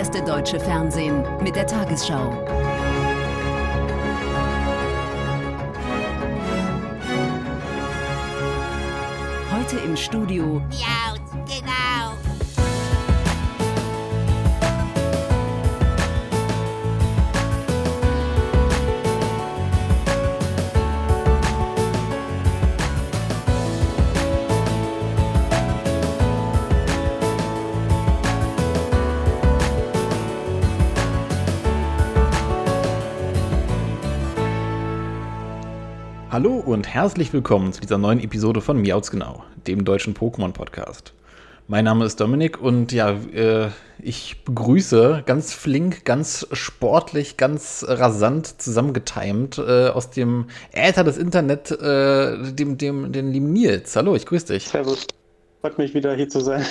erste deutsche Fernsehen mit der Tagesschau. Heute im Studio. Ja, Hallo und herzlich willkommen zu dieser neuen Episode von Miauts Genau, dem deutschen Pokémon-Podcast. Mein Name ist Dominik und ja, äh, ich begrüße ganz flink, ganz sportlich, ganz rasant zusammengetimt äh, aus dem Äther des Internet, äh, dem, dem, den lieben Nils. Hallo, ich grüße dich. Servus. Freut mich wieder hier zu sein.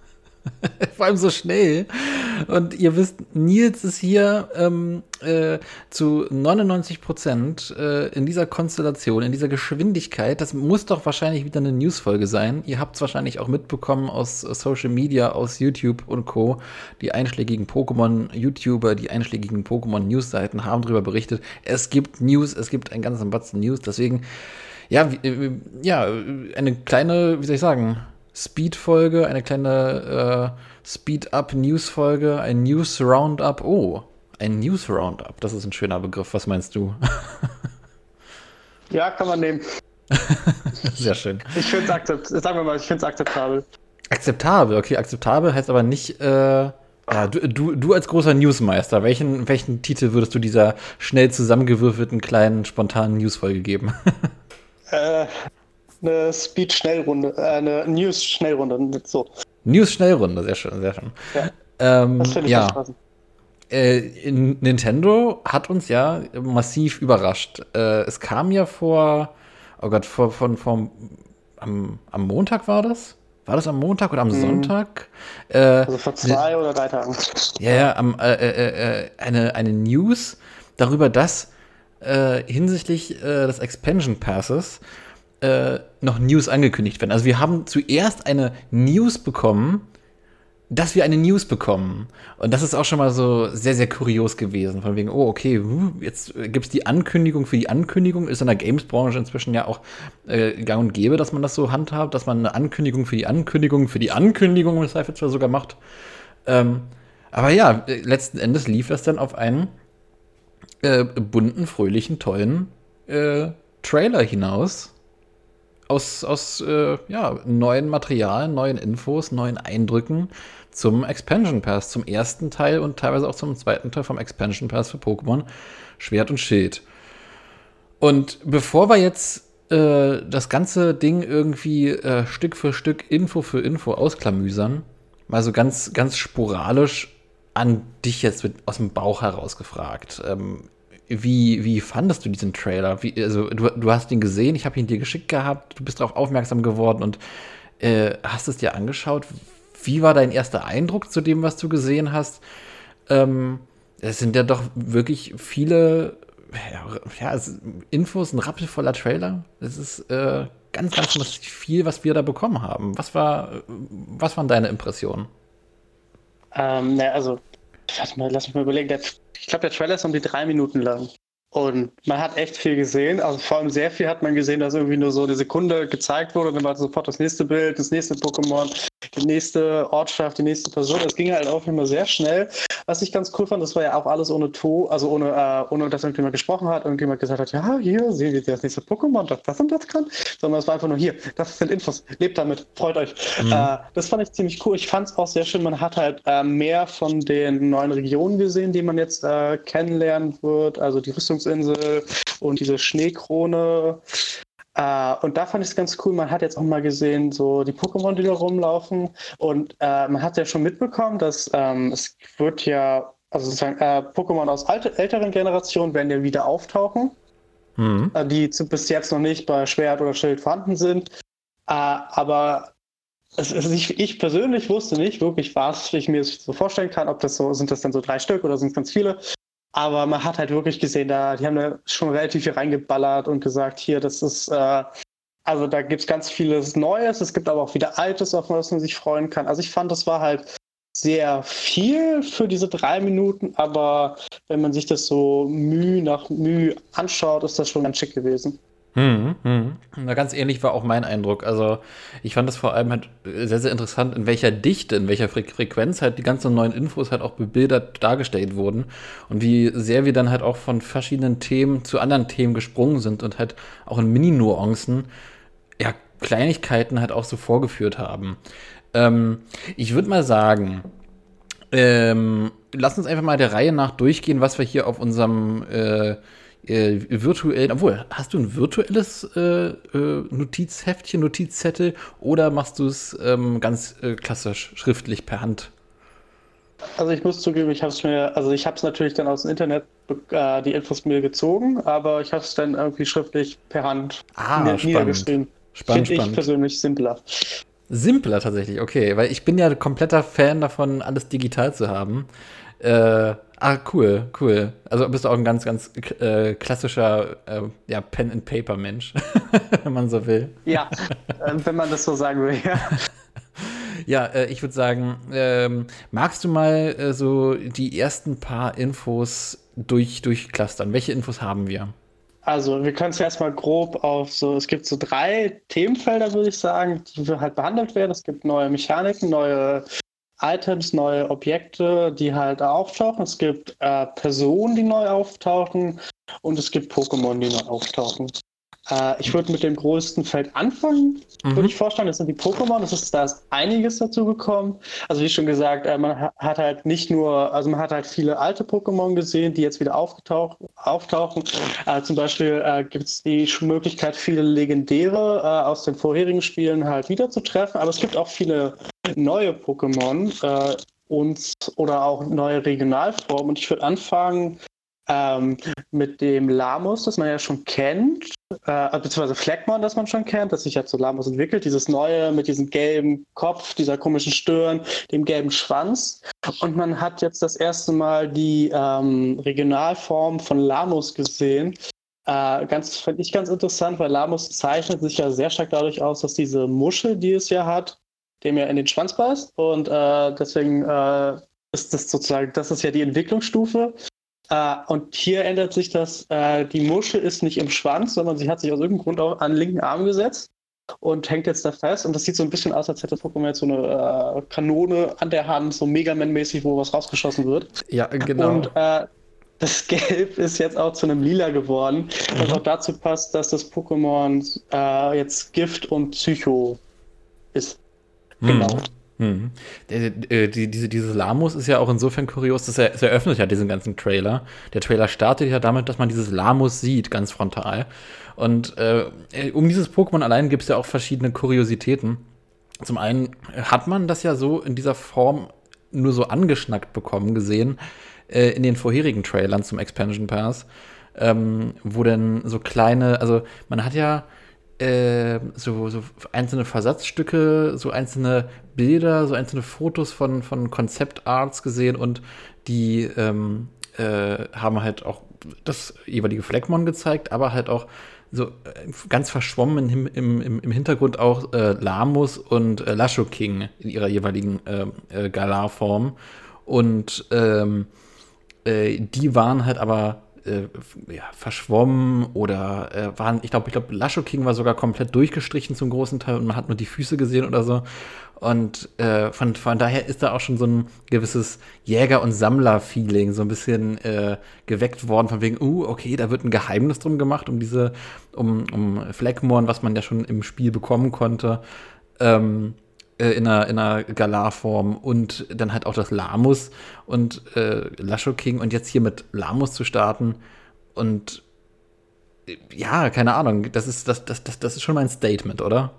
Vor allem so schnell. Und ihr wisst, Nils ist hier ähm, äh, zu 99 Prozent äh, in dieser Konstellation, in dieser Geschwindigkeit. Das muss doch wahrscheinlich wieder eine Newsfolge sein. Ihr habt es wahrscheinlich auch mitbekommen aus Social Media, aus YouTube und Co. Die einschlägigen Pokémon-YouTuber, die einschlägigen Pokémon-News-Seiten haben darüber berichtet. Es gibt News, es gibt einen ganzen Batzen News. Deswegen, ja, äh, ja, eine kleine, wie soll ich sagen, Speed-Folge, eine kleine äh, Speed-Up-News-Folge, ein News-Roundup. Oh, ein News-Roundup, das ist ein schöner Begriff. Was meinst du? ja, kann man nehmen. Sehr schön. Ich finde es akzeptabel. Sagen wir mal, ich finde es akzeptabel. Akzeptabel, okay. Akzeptabel heißt aber nicht. Äh, ja, du, du, du als großer Newsmeister, welchen, welchen Titel würdest du dieser schnell zusammengewürfelten kleinen spontanen Newsfolge geben? äh, eine Speed-Schnellrunde, äh, eine News-Schnellrunde. So. News-Schnellrunde, sehr schön, sehr schön. Ja. Ähm, das ja. Äh, Nintendo hat uns ja massiv überrascht. Äh, es kam ja vor, oh Gott, vor, von, vor, am, am Montag war das? War das am Montag oder am mhm. Sonntag? Äh, also vor zwei oder drei Tagen. Ja, ja, am, äh, äh, äh, eine, eine News darüber, dass hinsichtlich des Expansion Passes äh, noch News angekündigt werden. Also wir haben zuerst eine News bekommen, dass wir eine News bekommen. Und das ist auch schon mal so sehr, sehr kurios gewesen. Von wegen, oh, okay, jetzt gibt es die Ankündigung für die Ankündigung. Ist in der Games-Branche inzwischen ja auch äh, gang und gäbe, dass man das so handhabt, dass man eine Ankündigung für die Ankündigung für die Ankündigung im Zweifelsfall sogar macht. Ähm, aber ja, letzten Endes lief das dann auf einen äh, bunten, fröhlichen, tollen äh, Trailer hinaus aus, aus äh, ja, neuen Materialien, neuen Infos, neuen Eindrücken zum Expansion Pass, zum ersten Teil und teilweise auch zum zweiten Teil vom Expansion Pass für Pokémon Schwert und Schild. Und bevor wir jetzt äh, das ganze Ding irgendwie äh, Stück für Stück, Info für Info ausklamüsern, mal so ganz, ganz sporadisch an dich jetzt mit, aus dem Bauch heraus gefragt. Ähm, wie, wie fandest du diesen Trailer? Wie, also, du, du hast ihn gesehen, ich habe ihn dir geschickt gehabt, du bist darauf aufmerksam geworden und äh, hast es dir angeschaut. Wie war dein erster Eindruck zu dem, was du gesehen hast? Ähm, es sind ja doch wirklich viele ja, ja Infos, ein rappelvoller Trailer. Es ist äh, ganz, ganz viel, was wir da bekommen haben. Was, war, was waren deine Impressionen? Ähm, na, also, lass, mal, lass mich mal überlegen. Der ich glaube, der Trailer ist um die drei Minuten lang. Und man hat echt viel gesehen. Also vor allem sehr viel hat man gesehen, dass irgendwie nur so eine Sekunde gezeigt wurde. Und dann war sofort das nächste Bild, das nächste Pokémon, die nächste Ortschaft, die nächste Person. Das ging halt auch immer sehr schnell. Was ich ganz cool fand, das war ja auch alles ohne To, also ohne, äh, ohne dass irgendjemand gesprochen hat, irgendjemand gesagt hat, ja, hier sehen wir das nächste Pokémon, das das und das kann. Sondern es war einfach nur hier, das sind Infos, lebt damit, freut euch. Mhm. Äh, das fand ich ziemlich cool. Ich fand es auch sehr schön, man hat halt äh, mehr von den neuen Regionen gesehen, die man jetzt äh, kennenlernen wird. Also die Rüstungsinsel und diese Schneekrone. Uh, und da fand ich es ganz cool. Man hat jetzt auch mal gesehen, so die Pokémon, die da rumlaufen. Und uh, man hat ja schon mitbekommen, dass ähm, es wird ja, also sozusagen, äh, Pokémon aus alte, älteren Generationen werden ja wieder auftauchen. Mhm. Äh, die zu, bis jetzt noch nicht bei Schwert oder Schild vorhanden sind. aber es, es, ich, ich, persönlich wusste nicht wirklich, was ich mir so vorstellen kann, ob das so, sind das dann so drei Stück oder sind es ganz viele. Aber man hat halt wirklich gesehen, da, die haben da schon relativ viel reingeballert und gesagt, hier, das ist, äh, also da gibt es ganz vieles Neues, es gibt aber auch wieder Altes, auf das man sich freuen kann. Also ich fand, das war halt sehr viel für diese drei Minuten, aber wenn man sich das so Mühe nach Mühe anschaut, ist das schon ganz schick gewesen. Hm, hm. Na, ganz ähnlich war auch mein Eindruck. Also ich fand das vor allem halt sehr, sehr interessant, in welcher Dichte, in welcher Fre Frequenz halt die ganzen neuen Infos halt auch bebildert dargestellt wurden und wie sehr wir dann halt auch von verschiedenen Themen zu anderen Themen gesprungen sind und halt auch in Mini-Nuancen, ja, Kleinigkeiten halt auch so vorgeführt haben. Ähm, ich würde mal sagen, ähm, lass uns einfach mal der Reihe nach durchgehen, was wir hier auf unserem äh, äh, virtuellen, obwohl, hast du ein virtuelles äh, äh, Notizheftchen, Notizzettel oder machst du es ähm, ganz äh, klassisch schriftlich per Hand? Also ich muss zugeben, ich habe es mir, also ich habe es natürlich dann aus dem Internet äh, die Infos mir gezogen, aber ich habe es dann irgendwie schriftlich per Hand ah, nieder niedergeschrieben. Spannend, Finde ich persönlich simpler. Simpler tatsächlich, okay, weil ich bin ja kompletter Fan davon, alles digital zu haben. Äh, ah, cool, cool. Also bist du auch ein ganz, ganz äh, klassischer äh, ja, Pen-and-Paper-Mensch, wenn man so will. Ja, äh, wenn man das so sagen will, ja. Ja, äh, ich würde sagen, ähm, magst du mal äh, so die ersten paar Infos durch, durchclustern? Welche Infos haben wir? Also, wir können es erstmal grob auf so, es gibt so drei Themenfelder, würde ich sagen, die halt behandelt werden. Es gibt neue Mechaniken, neue Items, neue Objekte, die halt auftauchen. Es gibt äh, Personen, die neu auftauchen und es gibt Pokémon, die neu auftauchen. Äh, ich würde mit dem größten Feld anfangen, mhm. würde ich vorstellen. Das sind die Pokémon. Das ist, da ist einiges dazu gekommen. Also wie schon gesagt, äh, man hat halt nicht nur, also man hat halt viele alte Pokémon gesehen, die jetzt wieder aufgetaucht, auftauchen. Äh, zum Beispiel äh, gibt es die Möglichkeit, viele legendäre äh, aus den vorherigen Spielen halt wiederzutreffen. Aber es gibt auch viele neue Pokémon äh, und oder auch neue Regionalformen. Und ich würde anfangen ähm, mit dem Lamus, das man ja schon kennt, äh, beziehungsweise Fleckmon, das man schon kennt, das sich ja zu Lamus entwickelt, dieses neue mit diesem gelben Kopf, dieser komischen Stirn, dem gelben Schwanz. Und man hat jetzt das erste Mal die ähm, Regionalform von Lamus gesehen. Äh, ganz finde ich ganz interessant, weil Lamus zeichnet sich ja sehr stark dadurch aus, dass diese Muschel, die es ja hat, dem ja in den Schwanz beißt. Und äh, deswegen äh, ist das sozusagen, das ist ja die Entwicklungsstufe. Äh, und hier ändert sich das, äh, die Muschel ist nicht im Schwanz, sondern sie hat sich aus irgendeinem Grund auch an den linken Arm gesetzt und hängt jetzt da fest. Und das sieht so ein bisschen aus, als hätte Pokémon jetzt so eine äh, Kanone an der Hand, so Mega Man-mäßig, wo was rausgeschossen wird. Ja, genau. Und äh, das Gelb ist jetzt auch zu einem Lila geworden, was mhm. auch dazu passt, dass das Pokémon äh, jetzt Gift und Psycho ist. Mhm. Genau. Mhm. Die, die, diese, dieses Lamus ist ja auch insofern kurios, dass er, es eröffnet ja diesen ganzen Trailer. Der Trailer startet ja damit, dass man dieses Lamus sieht, ganz frontal. Und äh, um dieses Pokémon allein gibt es ja auch verschiedene Kuriositäten. Zum einen hat man das ja so in dieser Form nur so angeschnackt bekommen, gesehen, äh, in den vorherigen Trailern zum Expansion Pass, ähm, wo dann so kleine, also man hat ja äh, so, so einzelne Versatzstücke, so einzelne Bilder, so einzelne Fotos von, von Konzeptarts gesehen und die ähm, äh, haben halt auch das jeweilige Fleckmon gezeigt, aber halt auch so äh, ganz verschwommen im, im, im Hintergrund auch äh, Lamus und äh, Lasho King in ihrer jeweiligen äh, äh, Galar-Form. Und ähm, äh, die waren halt aber äh, ja, verschwommen oder äh, waren, ich glaube, ich glaube, Lasho King war sogar komplett durchgestrichen zum großen Teil und man hat nur die Füße gesehen oder so. Und äh, von, von daher ist da auch schon so ein gewisses Jäger- und Sammler-Feeling so ein bisschen äh, geweckt worden, von wegen, uh, okay, da wird ein Geheimnis drum gemacht, um diese, um, um Fleckmorn, was man ja schon im Spiel bekommen konnte. Ähm, äh, in einer, in einer Galar-Form und dann halt auch das Lamus und äh, Lasho King und jetzt hier mit Lamus zu starten und äh, ja, keine Ahnung, das ist, das, das, das, das ist schon mein Statement, oder?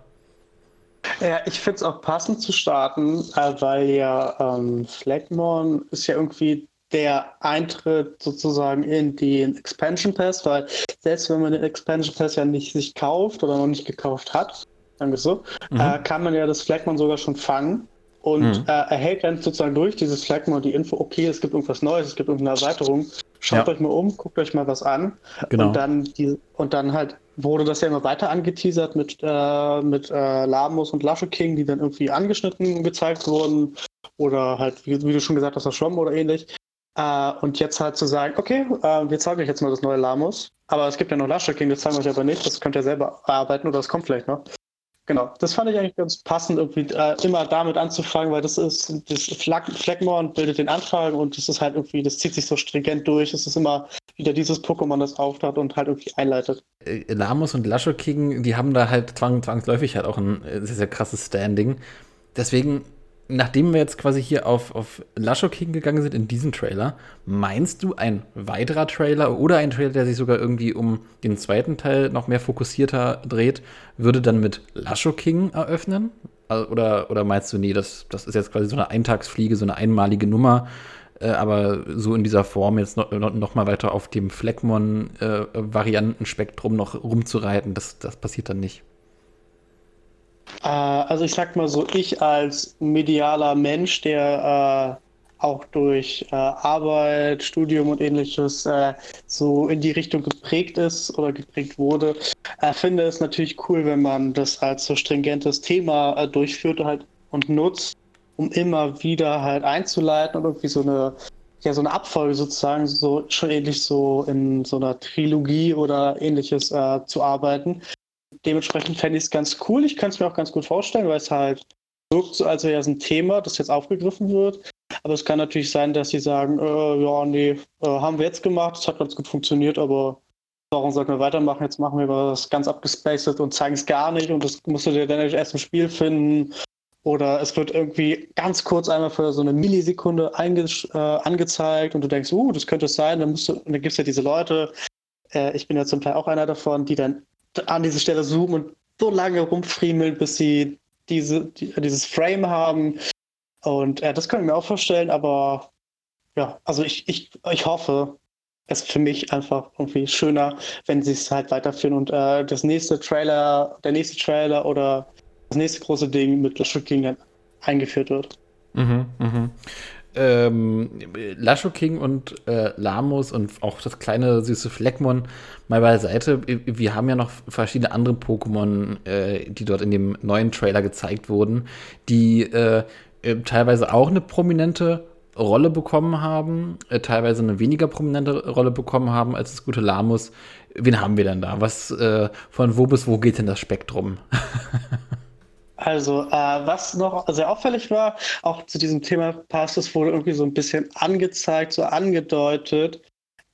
Ja, ich finde es auch passend zu starten, äh, weil ja ähm, Flagmon ist ja irgendwie der Eintritt sozusagen in den Expansion Pass, weil selbst wenn man den Expansion Pass ja nicht sich kauft oder noch nicht gekauft hat, sagen wir so, mhm. äh, kann man ja das Flagmon sogar schon fangen und mhm. äh, erhält dann sozusagen durch dieses Flagmon die Info, okay, es gibt irgendwas Neues, es gibt irgendeine Erweiterung. Schaut ja. euch mal um, guckt euch mal was an. Genau. Und dann die, und dann halt wurde das ja immer weiter angeteasert mit, äh, mit äh, Lamus und Lasche King, die dann irgendwie angeschnitten gezeigt wurden. oder halt, wie, wie du schon gesagt hast, das Schwamm oder ähnlich. Äh, und jetzt halt zu sagen, okay, äh, wir zeigen euch jetzt mal das neue Lamus. Aber es gibt ja noch Lasher King, das zeigen wir euch aber nicht. Das könnt ihr selber arbeiten oder das kommt vielleicht noch. Genau, das fand ich eigentlich ganz passend, irgendwie äh, immer damit anzufangen, weil das ist das Flag Fleckmorn bildet den Anfang und das ist halt irgendwie, das zieht sich so stringent durch. Es ist immer wieder dieses Pokémon, das auftaucht und halt irgendwie einleitet. Äh, Lamus und Lasho King, die haben da halt zwang, zwangsläufig halt auch ein äh, sehr, sehr krasses Standing. Deswegen nachdem wir jetzt quasi hier auf, auf Lasho King gegangen sind in diesen Trailer, meinst du, ein weiterer Trailer oder ein Trailer, der sich sogar irgendwie um den zweiten Teil noch mehr fokussierter dreht, würde dann mit Lasho King eröffnen? Oder, oder meinst du, nee, das, das ist jetzt quasi so eine Eintagsfliege, so eine einmalige Nummer, äh, aber so in dieser Form jetzt noch, noch mal weiter auf dem Fleckmon-Variantenspektrum äh, noch rumzureiten, das, das passiert dann nicht? Äh, also ich sag mal so, ich als medialer Mensch, der äh, auch durch äh, Arbeit, Studium und ähnliches äh, so in die Richtung geprägt ist oder geprägt wurde, äh, finde es natürlich cool, wenn man das als so stringentes Thema äh, durchführt halt und nutzt, um immer wieder halt einzuleiten und irgendwie so eine ja, so eine Abfolge sozusagen, so schon ähnlich so in so einer Trilogie oder ähnliches äh, zu arbeiten dementsprechend fände ich es ganz cool. Ich könnte es mir auch ganz gut vorstellen, weil es halt wirkt so, als wäre es ein Thema, das jetzt aufgegriffen wird. Aber es kann natürlich sein, dass sie sagen, äh, ja, nee, äh, haben wir jetzt gemacht, es hat ganz gut funktioniert, aber warum sollten wir weitermachen? Jetzt machen wir was ganz abgespaced und zeigen es gar nicht und das musst du dir dann erst im Spiel finden. Oder es wird irgendwie ganz kurz einmal für so eine Millisekunde äh, angezeigt und du denkst, uh, das könnte es sein. Dann, musst du, dann gibt es ja diese Leute, äh, ich bin ja zum Teil auch einer davon, die dann an diese Stelle zoomen und so lange rumfriemeln, bis sie diese, die, dieses Frame haben. Und äh, das können wir mir auch vorstellen, aber ja, also ich, ich, ich hoffe, es ist für mich einfach irgendwie schöner, wenn sie es halt weiterführen und äh, das nächste Trailer, der nächste Trailer oder das nächste große Ding mit Lasho King eingeführt wird. Mhm, mhm ähm, Lasho King und äh, Lamos und auch das kleine süße Fleckmon mal beiseite. Wir haben ja noch verschiedene andere Pokémon, äh, die dort in dem neuen Trailer gezeigt wurden, die äh, äh teilweise auch eine prominente Rolle bekommen haben, äh, teilweise eine weniger prominente Rolle bekommen haben als das gute Lamus. Wen haben wir denn da? Was äh, von wo bis wo geht denn das Spektrum? Also, äh, was noch sehr auffällig war, auch zu diesem Thema passt, es wurde irgendwie so ein bisschen angezeigt, so angedeutet,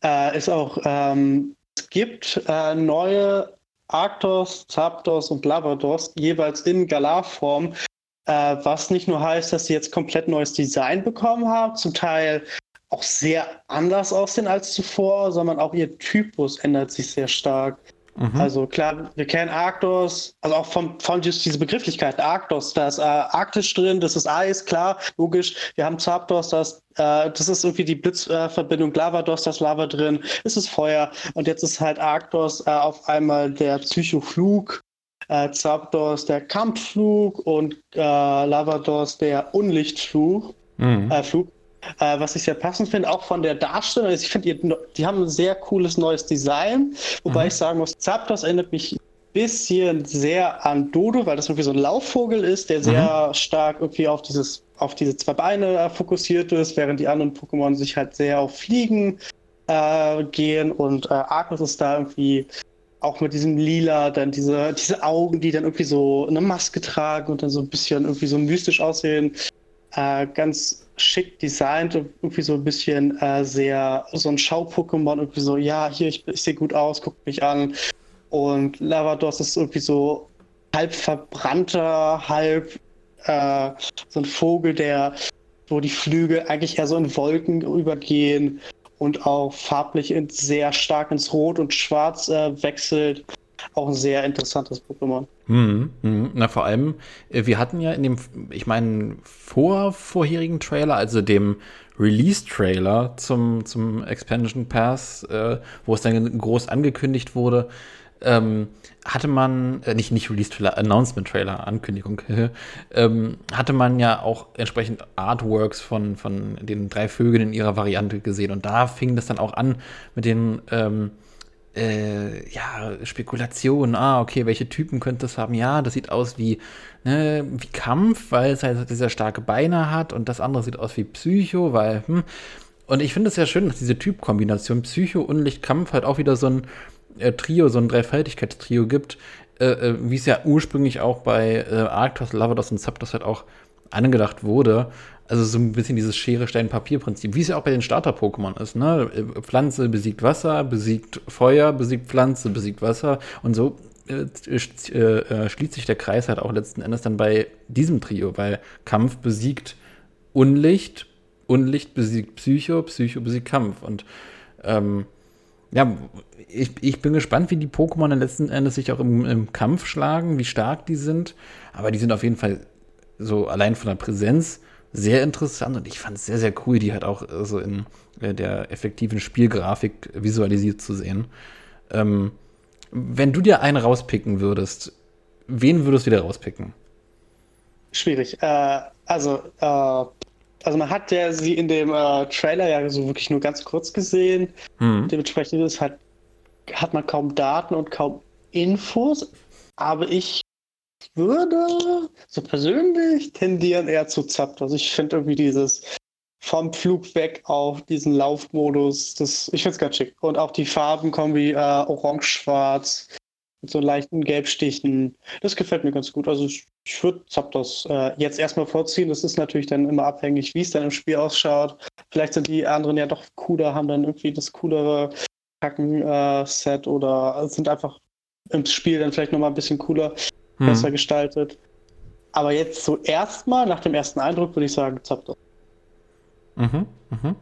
äh, ist auch, ähm, es gibt äh, neue Arctos, Zapdos und Lavados jeweils in Galar-Form, äh, was nicht nur heißt, dass sie jetzt komplett neues Design bekommen haben, zum Teil auch sehr anders aussehen als zuvor, sondern auch ihr Typus ändert sich sehr stark. Mhm. Also klar, wir kennen Arktos, also auch von, von diese Begrifflichkeit, Arktos, da ist äh, Arktisch drin, das ist Eis, klar, logisch. Wir haben Zapdos, das, äh, das ist irgendwie die Blitzverbindung, äh, Lavados, das Lava drin, es ist Feuer. Und jetzt ist halt Arktos äh, auf einmal der Psychoflug, äh, Zapdos der Kampfflug und äh, Lavados der Unlichtflug. Mhm. Äh, Flug. Äh, was ich sehr passend finde, auch von der Darstellung. Also ich finde, die, haben ein sehr cooles neues Design. Wobei mhm. ich sagen muss, Zapdos erinnert mich ein bisschen sehr an Dodo, weil das irgendwie so ein Laufvogel ist, der sehr mhm. stark irgendwie auf dieses auf diese zwei Beine äh, fokussiert ist, während die anderen Pokémon sich halt sehr auf Fliegen äh, gehen und äh, Arcus ist da irgendwie auch mit diesem Lila, dann diese, diese Augen, die dann irgendwie so eine Maske tragen und dann so ein bisschen irgendwie so mystisch aussehen. Äh, ganz schick designt und irgendwie so ein bisschen äh, sehr, so ein Schau-Pokémon, irgendwie so, ja, hier, ich, ich sehe gut aus, guckt mich an. Und Lavados ist irgendwie so halb verbrannter, halb äh, so ein Vogel, der, wo die Flügel eigentlich eher so in Wolken übergehen und auch farblich in, sehr stark ins Rot und Schwarz äh, wechselt auch ein sehr interessantes Pokémon. Mhm, mh. Na, vor allem, äh, wir hatten ja in dem, ich meine, vor vorherigen Trailer, also dem Release-Trailer zum, zum Expansion Pass, äh, wo es dann groß angekündigt wurde, ähm, hatte man, äh, nicht, nicht Release-Trailer, Announcement-Trailer, Ankündigung, ähm, hatte man ja auch entsprechend Artworks von, von den drei Vögeln in ihrer Variante gesehen. Und da fing das dann auch an mit den ähm, äh, ja, Spekulation, ah, okay, welche Typen könnte es haben? Ja, das sieht aus wie, ne, wie Kampf, weil es halt sehr starke Beine hat und das andere sieht aus wie Psycho, weil, hm. Und ich finde es ja schön, dass diese Typkombination Psycho, Unlicht, Kampf halt auch wieder so ein äh, Trio, so ein Dreifaltigkeitstrio gibt, äh, äh, wie es ja ursprünglich auch bei äh, Arctos, Lavados und Zapdos halt auch angedacht wurde. Also so ein bisschen dieses Schere, Stein, Papier-Prinzip, wie es ja auch bei den Starter-Pokémon ist. Ne? Pflanze besiegt Wasser, besiegt Feuer, besiegt Pflanze, besiegt Wasser. Und so äh, äh, schließt sich der Kreis halt auch letzten Endes dann bei diesem Trio, weil Kampf besiegt Unlicht, Unlicht besiegt Psycho, Psycho besiegt Kampf. Und ähm, ja, ich, ich bin gespannt, wie die Pokémon letzten Endes sich auch im, im Kampf schlagen, wie stark die sind. Aber die sind auf jeden Fall so allein von der Präsenz sehr interessant und ich fand es sehr, sehr cool, die halt auch äh, so in äh, der effektiven Spielgrafik visualisiert zu sehen. Ähm, wenn du dir einen rauspicken würdest, wen würdest du dir rauspicken? Schwierig. Äh, also, äh, also man hat ja sie in dem äh, Trailer ja so wirklich nur ganz kurz gesehen. Hm. Dementsprechend ist halt, hat man kaum Daten und kaum Infos. Aber ich würde so persönlich tendieren eher zu Zapt. Also ich finde irgendwie dieses vom Flug weg auf diesen Laufmodus, das, ich finde es ganz schick. Und auch die Farbenkombi äh, orange-schwarz mit so leichten Gelbstichen, das gefällt mir ganz gut. Also ich, ich würde Zapdos äh, jetzt erstmal vorziehen. Das ist natürlich dann immer abhängig, wie es dann im Spiel ausschaut. Vielleicht sind die anderen ja doch cooler, haben dann irgendwie das coolere Kacken-Set äh, oder sind einfach im Spiel dann vielleicht nochmal ein bisschen cooler hm. besser gestaltet. Aber jetzt so erstmal, nach dem ersten Eindruck, würde ich sagen, Zapdos. Mhm, mhm.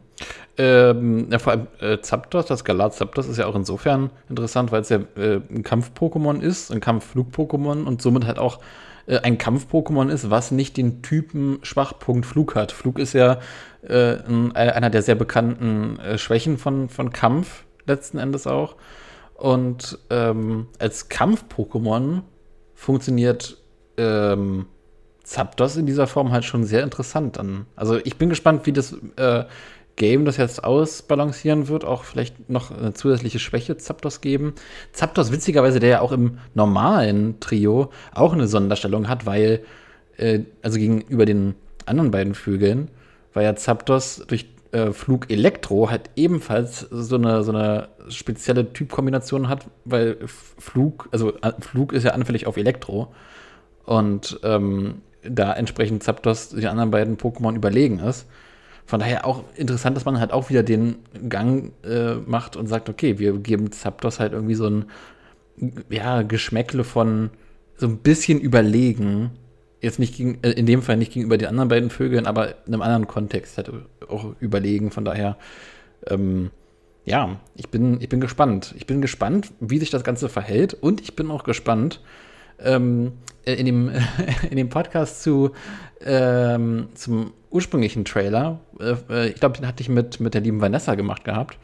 Ähm, ja, vor allem äh, Zapdos, das Galar Zapdos ist ja auch insofern interessant, weil es ja äh, ein Kampf-Pokémon ist, ein Kampf-Flug-Pokémon und somit halt auch äh, ein Kampf-Pokémon ist, was nicht den Typen Schwachpunkt Flug hat. Flug ist ja äh, ein, einer der sehr bekannten äh, Schwächen von, von Kampf, letzten Endes auch. Und ähm, als Kampf-Pokémon funktioniert ähm, Zapdos in dieser Form halt schon sehr interessant an. Also ich bin gespannt, wie das äh, Game das jetzt ausbalancieren wird, auch vielleicht noch eine zusätzliche Schwäche Zapdos geben. Zapdos, witzigerweise, der ja auch im normalen Trio auch eine Sonderstellung hat, weil, äh, also gegenüber den anderen beiden Vögeln, weil ja Zapdos durch äh, Flug Elektro halt ebenfalls so eine, so eine spezielle Typkombination hat, weil Flug, also Flug ist ja anfällig auf Elektro und ähm, da entsprechend Zapdos den anderen beiden Pokémon überlegen ist. Von daher auch interessant, dass man halt auch wieder den Gang äh, macht und sagt, okay, wir geben Zapdos halt irgendwie so ein ja, Geschmäckle von so ein bisschen überlegen. Jetzt nicht gegen, äh, in dem Fall nicht gegenüber den anderen beiden Vögeln, aber in einem anderen Kontext halt auch überlegen. Von daher, ähm, ja, ich bin, ich bin gespannt. Ich bin gespannt, wie sich das Ganze verhält und ich bin auch gespannt, ähm, äh, in, dem, in dem Podcast zu, ähm, zum ursprünglichen Trailer, äh, äh, ich glaube, den hatte ich mit, mit der lieben Vanessa gemacht gehabt.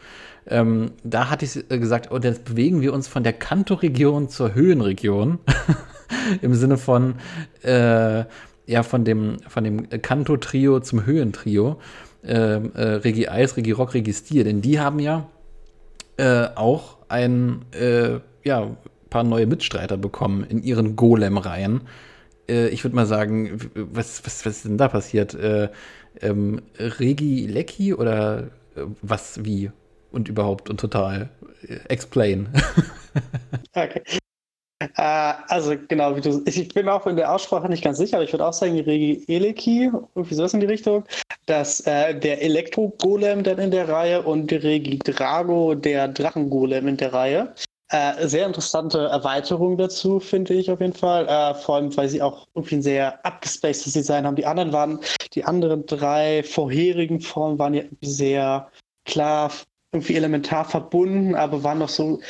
Ähm, da hatte ich gesagt, oh, jetzt bewegen wir uns von der Kanto-Region zur Höhenregion. Im Sinne von, äh, ja, von dem, von dem Kanto-Trio zum Höhentrio. Ähm, äh, Regi Eis, Regi Rock, Regi Stier. Denn die haben ja äh, auch ein, äh, ja, paar neue Mitstreiter bekommen in ihren Golem-Reihen. Äh, ich würde mal sagen, was, was, was ist denn da passiert? Äh, ähm, Regi Lecky oder äh, was, wie und überhaupt und total? Äh, explain. okay. Äh, also genau, wie du, ich bin auch in der Aussprache nicht ganz sicher, aber ich würde auch sagen, Regi Eleki, irgendwie sowas in die Richtung, dass äh, der Elektro-Golem dann in der Reihe und Regi Drago der Drachen-Golem in der Reihe. Äh, sehr interessante Erweiterung dazu, finde ich auf jeden Fall. Äh, vor allem, weil sie auch irgendwie ein sehr abgespacedes Design haben. Die anderen waren, die anderen drei vorherigen Formen waren ja sehr klar, irgendwie elementar verbunden, aber waren noch so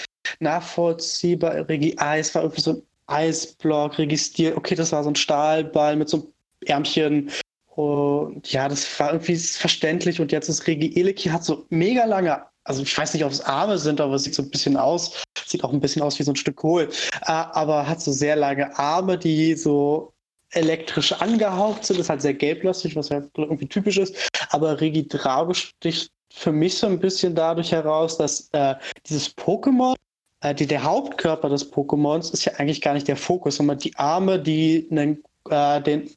nachvollziehbar. Regi Eis war irgendwie so ein Eisblock registriert. Okay, das war so ein Stahlball mit so einem Ärmchen. Und ja, das war irgendwie verständlich. Und jetzt ist Regi Eleki hat so mega lange also ich weiß nicht, ob es Arme sind, aber es sieht so ein bisschen aus, sieht auch ein bisschen aus wie so ein Stück Kohl, äh, aber hat so sehr lange Arme, die so elektrisch angehaucht sind, ist halt sehr gelblastig, was halt irgendwie typisch ist, aber Regi Drago sticht für mich so ein bisschen dadurch heraus, dass äh, dieses Pokémon äh, die, der Hauptkörper des Pokémons ist ja eigentlich gar nicht der Fokus, sondern die Arme, die einen, äh, den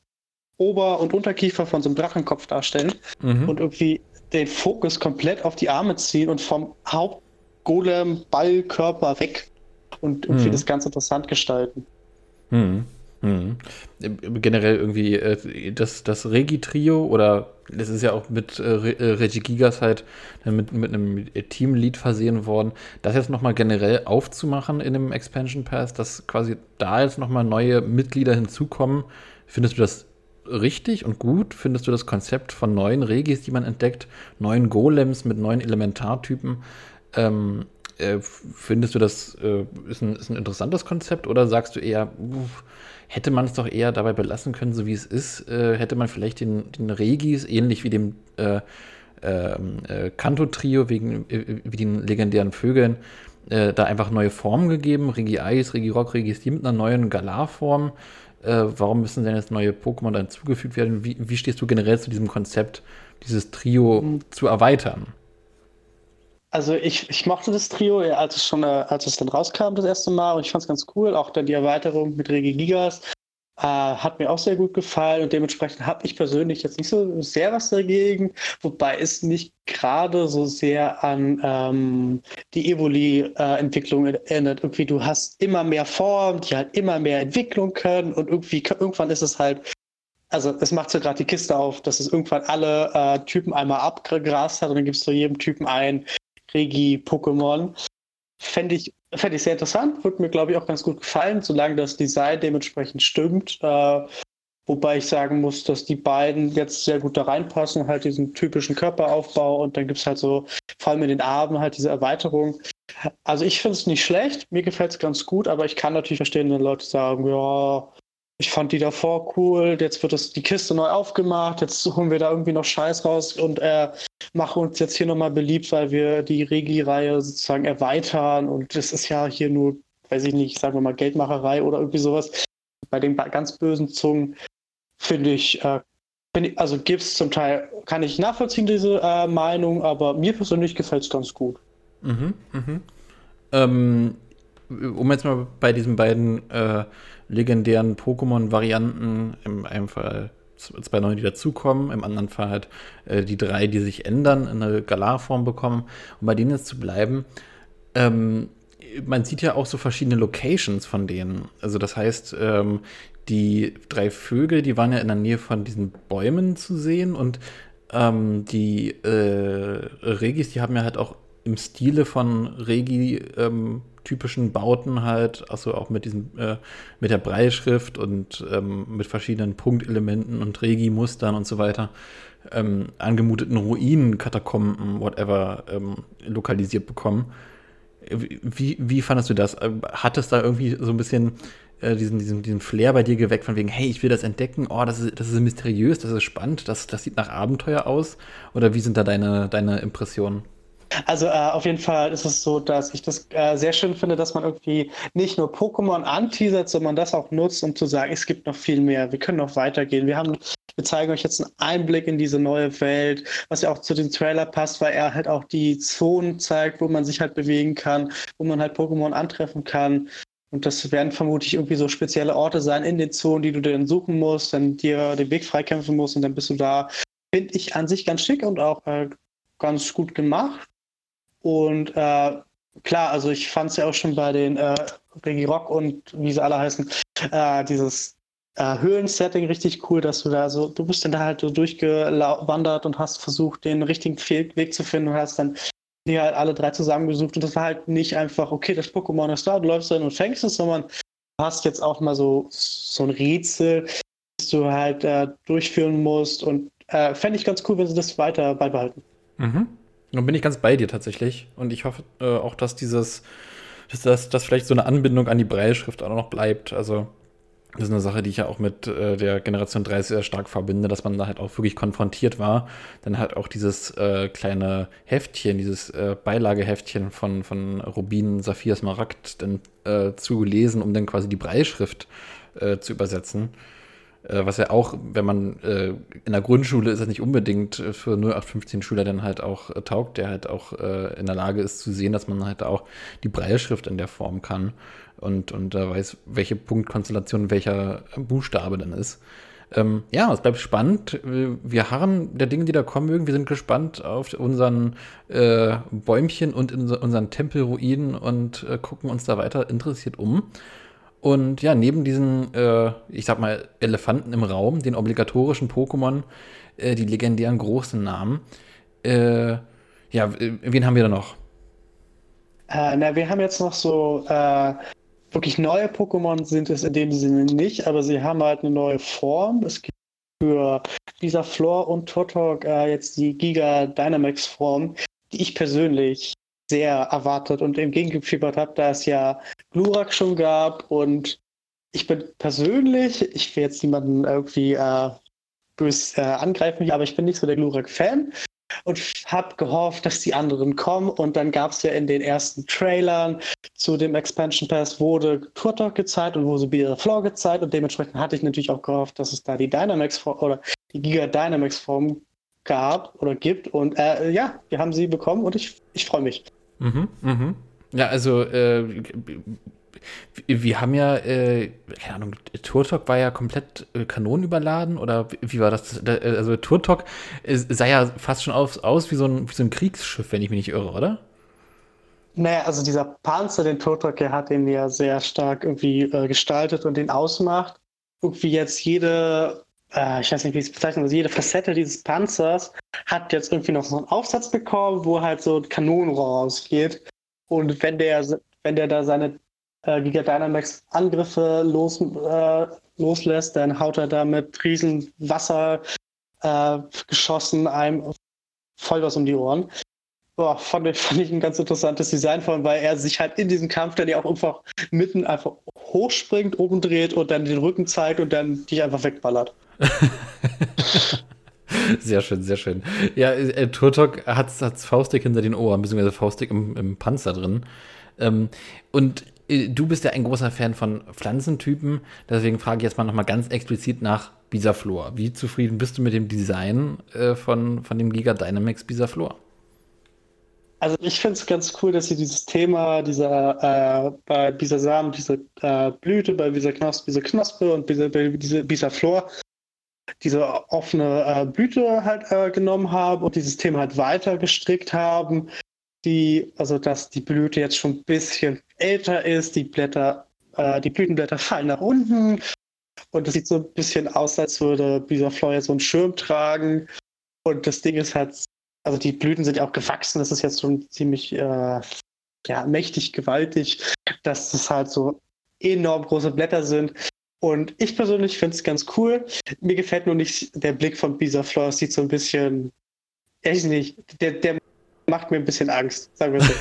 Ober- und Unterkiefer von so einem Drachenkopf darstellen Mhm. und irgendwie den Fokus komplett auf die Arme ziehen und vom Hauptgolem-Ballkörper weg und irgendwie Mhm. das ganz interessant gestalten. Hm. Hm. Generell irgendwie äh, das, das Regi-Trio oder das ist ja auch mit äh, Re äh, Reggie Gigas halt mit, mit einem Teamlead versehen worden, das jetzt nochmal generell aufzumachen in dem Expansion Pass, dass quasi da jetzt nochmal neue Mitglieder hinzukommen. Findest du das richtig und gut? Findest du das Konzept von neuen Regis, die man entdeckt, neuen Golems mit neuen Elementartypen? Ähm, äh, findest du das äh, ist, ein, ist ein interessantes Konzept oder sagst du eher, uff, hätte man es doch eher dabei belassen können, so wie es ist? Äh, hätte man vielleicht den, den Regis, ähnlich wie dem äh, ähm, äh, Kanto-Trio, wegen, äh, wie den legendären Vögeln, äh, da einfach neue Formen gegeben? Regi Eis, Regi Rock, Regi Steam mit einer neuen Galar-Form. Äh, warum müssen denn jetzt neue Pokémon dann zugefügt werden? Wie, wie stehst du generell zu diesem Konzept, dieses Trio Mhm. zu erweitern? Also ich, ich mochte das Trio, als es schon, äh, als es dann rauskam das erste Mal und ich fand es ganz cool. Auch dann die Erweiterung mit Regi Gigas äh, hat mir auch sehr gut gefallen und dementsprechend habe ich persönlich jetzt nicht so sehr was dagegen, wobei es nicht gerade so sehr an ähm, die Evoli-Entwicklung erinnert. Irgendwie du hast immer mehr Formen, die halt immer mehr Entwicklung können und irgendwie irgendwann ist es halt also es macht so gerade die Kiste auf, dass es irgendwann alle äh, Typen einmal abgegrast hat und dann gibt es zu jedem Typen ein Regi-Pokémon. Fände ich, fänd ich sehr interessant, würde mir, glaube ich, auch ganz gut gefallen, solange das Design dementsprechend stimmt. Äh, wobei ich sagen muss, dass die beiden jetzt sehr gut da reinpassen, halt diesen typischen Körperaufbau und dann gibt es halt so, vor allem in den Armen, halt diese Erweiterung. Also ich finde es nicht schlecht, mir gefällt es ganz gut, aber ich kann natürlich verstehen, wenn Leute sagen, ja, ich fand die davor cool, jetzt wird das, die Kiste neu aufgemacht, jetzt holen wir da irgendwie noch Scheiß raus und äh, machen uns jetzt hier nochmal beliebt, weil wir die Regi-Reihe sozusagen erweitern und das ist ja hier nur, weiß ich nicht, sagen wir mal Geldmacherei oder irgendwie sowas. Bei den ganz bösen Zungen finde ich, äh, find ich, also gibt es zum Teil, kann ich nachvollziehen, diese äh, Meinung, aber mir persönlich gefällt es ganz gut. Mhm, mhm. Ähm, um jetzt mal bei diesen beiden äh, legendären Pokémon-Varianten, im einen Fall zwei neue, die dazukommen, im anderen Fall halt äh, die drei, die sich ändern, in eine Galar-Form bekommen, um bei denen jetzt zu bleiben, ähm, man sieht ja auch so verschiedene Locations von denen. Also das heißt, ähm, die drei Vögel, die waren ja in der Nähe von diesen Bäumen zu sehen und ähm, die äh, Regis, die haben ja halt auch im Stile von Regi ähm, typischen Bauten halt, also auch mit diesem, äh, mit der Breilschrift und ähm, mit verschiedenen Punktelementen und Regi-Mustern und so weiter, ähm, angemuteten Ruinen, Katakomben, whatever, ähm, lokalisiert bekommen. Wie, wie fandest du das? Ähm, Hat es da irgendwie so ein bisschen äh, diesen, diesen, diesen Flair bei dir geweckt, von wegen, hey, ich will das entdecken, oh, das ist, das ist mysteriös, das ist spannend, das, das sieht nach Abenteuer aus? Oder wie sind da deine, deine Impressionen? Also äh, auf jeden Fall ist es so, dass ich das äh, sehr schön finde, dass man irgendwie nicht nur Pokémon anteasert, sondern das auch nutzt, um zu sagen, es gibt noch viel mehr, wir können noch weitergehen. Wir haben, wir zeigen euch jetzt einen Einblick in diese neue Welt, was ja auch zu dem Trailer passt, weil er halt auch die Zonen zeigt, wo man sich halt bewegen kann, wo man halt Pokémon antreffen kann. Und das werden vermutlich irgendwie so spezielle Orte sein in den Zonen, die du dann suchen musst, dann dir den Weg freikämpfen musst und dann bist du da. Finde ich an sich ganz schick und auch äh, ganz gut gemacht. Und äh, klar, also ich fand es ja auch schon bei den äh, Regi Rock und wie sie alle heißen, äh, dieses äh, Höhlensetting richtig cool, dass du da so, du bist dann da halt so durchgewandert und hast versucht, den richtigen Weg zu finden und hast dann die halt alle drei zusammengesucht und das war halt nicht einfach, okay, das Pokémon ist da, du läufst dann und fängst es, sondern du hast jetzt auch mal so, so ein Rätsel, das du halt äh, durchführen musst und äh, fände ich ganz cool, wenn sie das weiter beibehalten. Mhm. Dann bin ich ganz bei dir tatsächlich. Und ich hoffe äh, auch, dass dieses, dass das dass vielleicht so eine Anbindung an die Breilschrift auch noch bleibt. Also, das ist eine Sache, die ich ja auch mit äh, der Generation 30 sehr stark verbinde, dass man da halt auch wirklich konfrontiert war. Dann halt auch dieses äh, kleine Heftchen, dieses äh, Beilageheftchen von, von Rubin, Saphir, Smaragd dann äh, zu lesen, um dann quasi die Breilschrift äh, zu übersetzen. Äh, was ja auch, wenn man äh, in der Grundschule ist, das nicht unbedingt für 0815 Schüler dann halt auch äh, taugt, der halt auch äh, in der Lage ist zu sehen, dass man halt auch die Breilschrift in der Form kann und, und weiß, welche Punktkonstellation welcher Buchstabe dann ist. Ähm, ja, es bleibt spannend. Wir harren der Dinge, die da kommen mögen. Wir sind gespannt auf unseren äh, Bäumchen und unseren Tempelruinen und äh, gucken uns da weiter interessiert um. Und ja, neben diesen, äh, ich sag mal, Elefanten im Raum, den obligatorischen Pokémon, äh, die legendären großen Namen, äh, ja, wen haben wir da noch? Äh, na, wir haben jetzt noch so äh, wirklich neue Pokémon sind es in dem Sinne nicht, aber sie haben halt eine neue Form. Es gibt für dieser Floor und Turtok äh, jetzt die Giga Dynamax Form, die ich persönlich sehr erwartet und entgegengefiebert habe, da es ja Glurak schon gab. Und ich bin persönlich, ich will jetzt niemanden irgendwie äh, bös äh, angreifen, aber ich bin nicht so der Glurak-Fan und habe gehofft, dass die anderen kommen. Und dann gab es ja in den ersten Trailern zu dem Expansion Pass wurde Turtok gezeigt und wurde Beer Floor gezeigt. Und dementsprechend hatte ich natürlich auch gehofft, dass es da die Dynamax oder die Giga Dynamax Form gab oder gibt. Und äh, ja, wir haben sie bekommen und ich, ich freue mich. Mhm, mhm. Ja, also äh, wir haben ja, äh, keine Ahnung, Turtok war ja komplett äh, kanonenüberladen oder wie war das? Also Turtok äh, sah ja fast schon aus, aus wie, so ein, wie so ein Kriegsschiff, wenn ich mich nicht irre, oder? Naja, also dieser Panzer, den Turtok, der hat den ja sehr stark irgendwie äh, gestaltet und den ausmacht. Irgendwie jetzt jede äh, ich weiß nicht, wie ich es bezeichne, also jede Facette dieses Panzers hat jetzt irgendwie noch so einen Aufsatz bekommen, wo halt so ein Kanonenrohr rausgeht. Und wenn der, wenn der da seine äh, Giga Dynamax Angriffe los, äh, loslässt, dann haut er da mit riesen Wassergeschossen äh, einem voll was um die Ohren. Boah, fand, fand ich ein ganz interessantes Design von, weil er sich halt in diesem Kampf dann ja auch einfach mitten einfach hochspringt, oben dreht und dann den Rücken zeigt und dann dich einfach wegballert. sehr schön, sehr schön. Ja, äh, Turtok hat das Faustdick hinter den Ohren, beziehungsweise Faustdick im, im Panzer drin. Ähm, und äh, du bist ja ein großer Fan von Pflanzentypen, deswegen frage ich jetzt mal nochmal ganz explizit nach Bisaflor. Wie zufrieden bist du mit dem Design äh, von, von dem Giga Dynamics Bisaflor? Also ich finde es ganz cool, dass sie dieses Thema dieser äh, bei dieser Samen, diese äh, Blüte, bei dieser Knospe, diese Knospe und diese, diese Bisaflor diese offene äh, Blüte halt äh, genommen haben und dieses Thema halt weiter gestrickt haben. Die, also dass die Blüte jetzt schon ein bisschen älter ist, die Blätter, äh, die Blütenblätter fallen nach unten und es sieht so ein bisschen aus, als würde dieser jetzt so einen Schirm tragen. Und das Ding ist halt, also die Blüten sind ja auch gewachsen, das ist jetzt schon ziemlich äh, ja, mächtig, gewaltig, dass es halt so enorm große Blätter sind. Und ich persönlich finde es ganz cool. Mir gefällt nur nicht der Blick von Bisa Flor. Sieht so ein bisschen, echt nicht, der, der macht mir ein bisschen Angst, sagen wir so.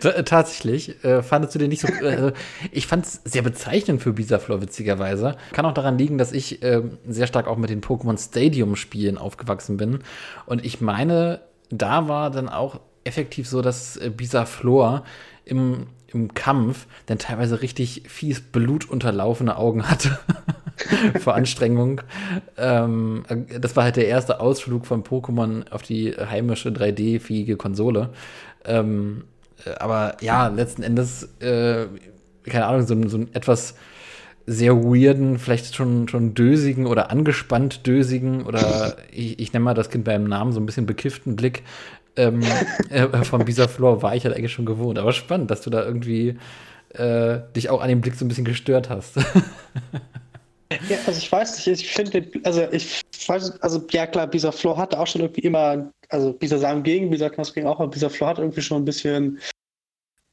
Tatsächlich, äh, fandest du den nicht so. Äh, ich fand es sehr bezeichnend für Bisaflor, witzigerweise. Kann auch daran liegen, dass ich äh, sehr stark auch mit den Pokémon Stadium-Spielen aufgewachsen bin. Und ich meine, da war dann auch effektiv so, dass äh, Bisaflor im im Kampf dann teilweise richtig fies blutunterlaufene Augen hatte vor Anstrengung. ähm, das war halt der erste Ausflug von Pokémon auf die heimische 3D-fähige Konsole. Ähm, aber ja, letzten Endes, äh, keine Ahnung, so, so ein etwas sehr weirden, vielleicht schon, schon dösigen oder angespannt dösigen oder ich, ich nenne mal das Kind beim Namen so ein bisschen bekifften Blick ähm, äh, von Bisaflor war ich halt eigentlich schon gewohnt. Aber spannend, dass du da irgendwie äh, dich auch an dem Blick so ein bisschen gestört hast. ja, also ich weiß nicht, ich finde, also ich weiß, also ja klar, Bisaflor hatte auch schon irgendwie immer, also Bisa Samen gegen, Bisa Knosp gegen auch, aber Bisaflor hat irgendwie schon ein bisschen,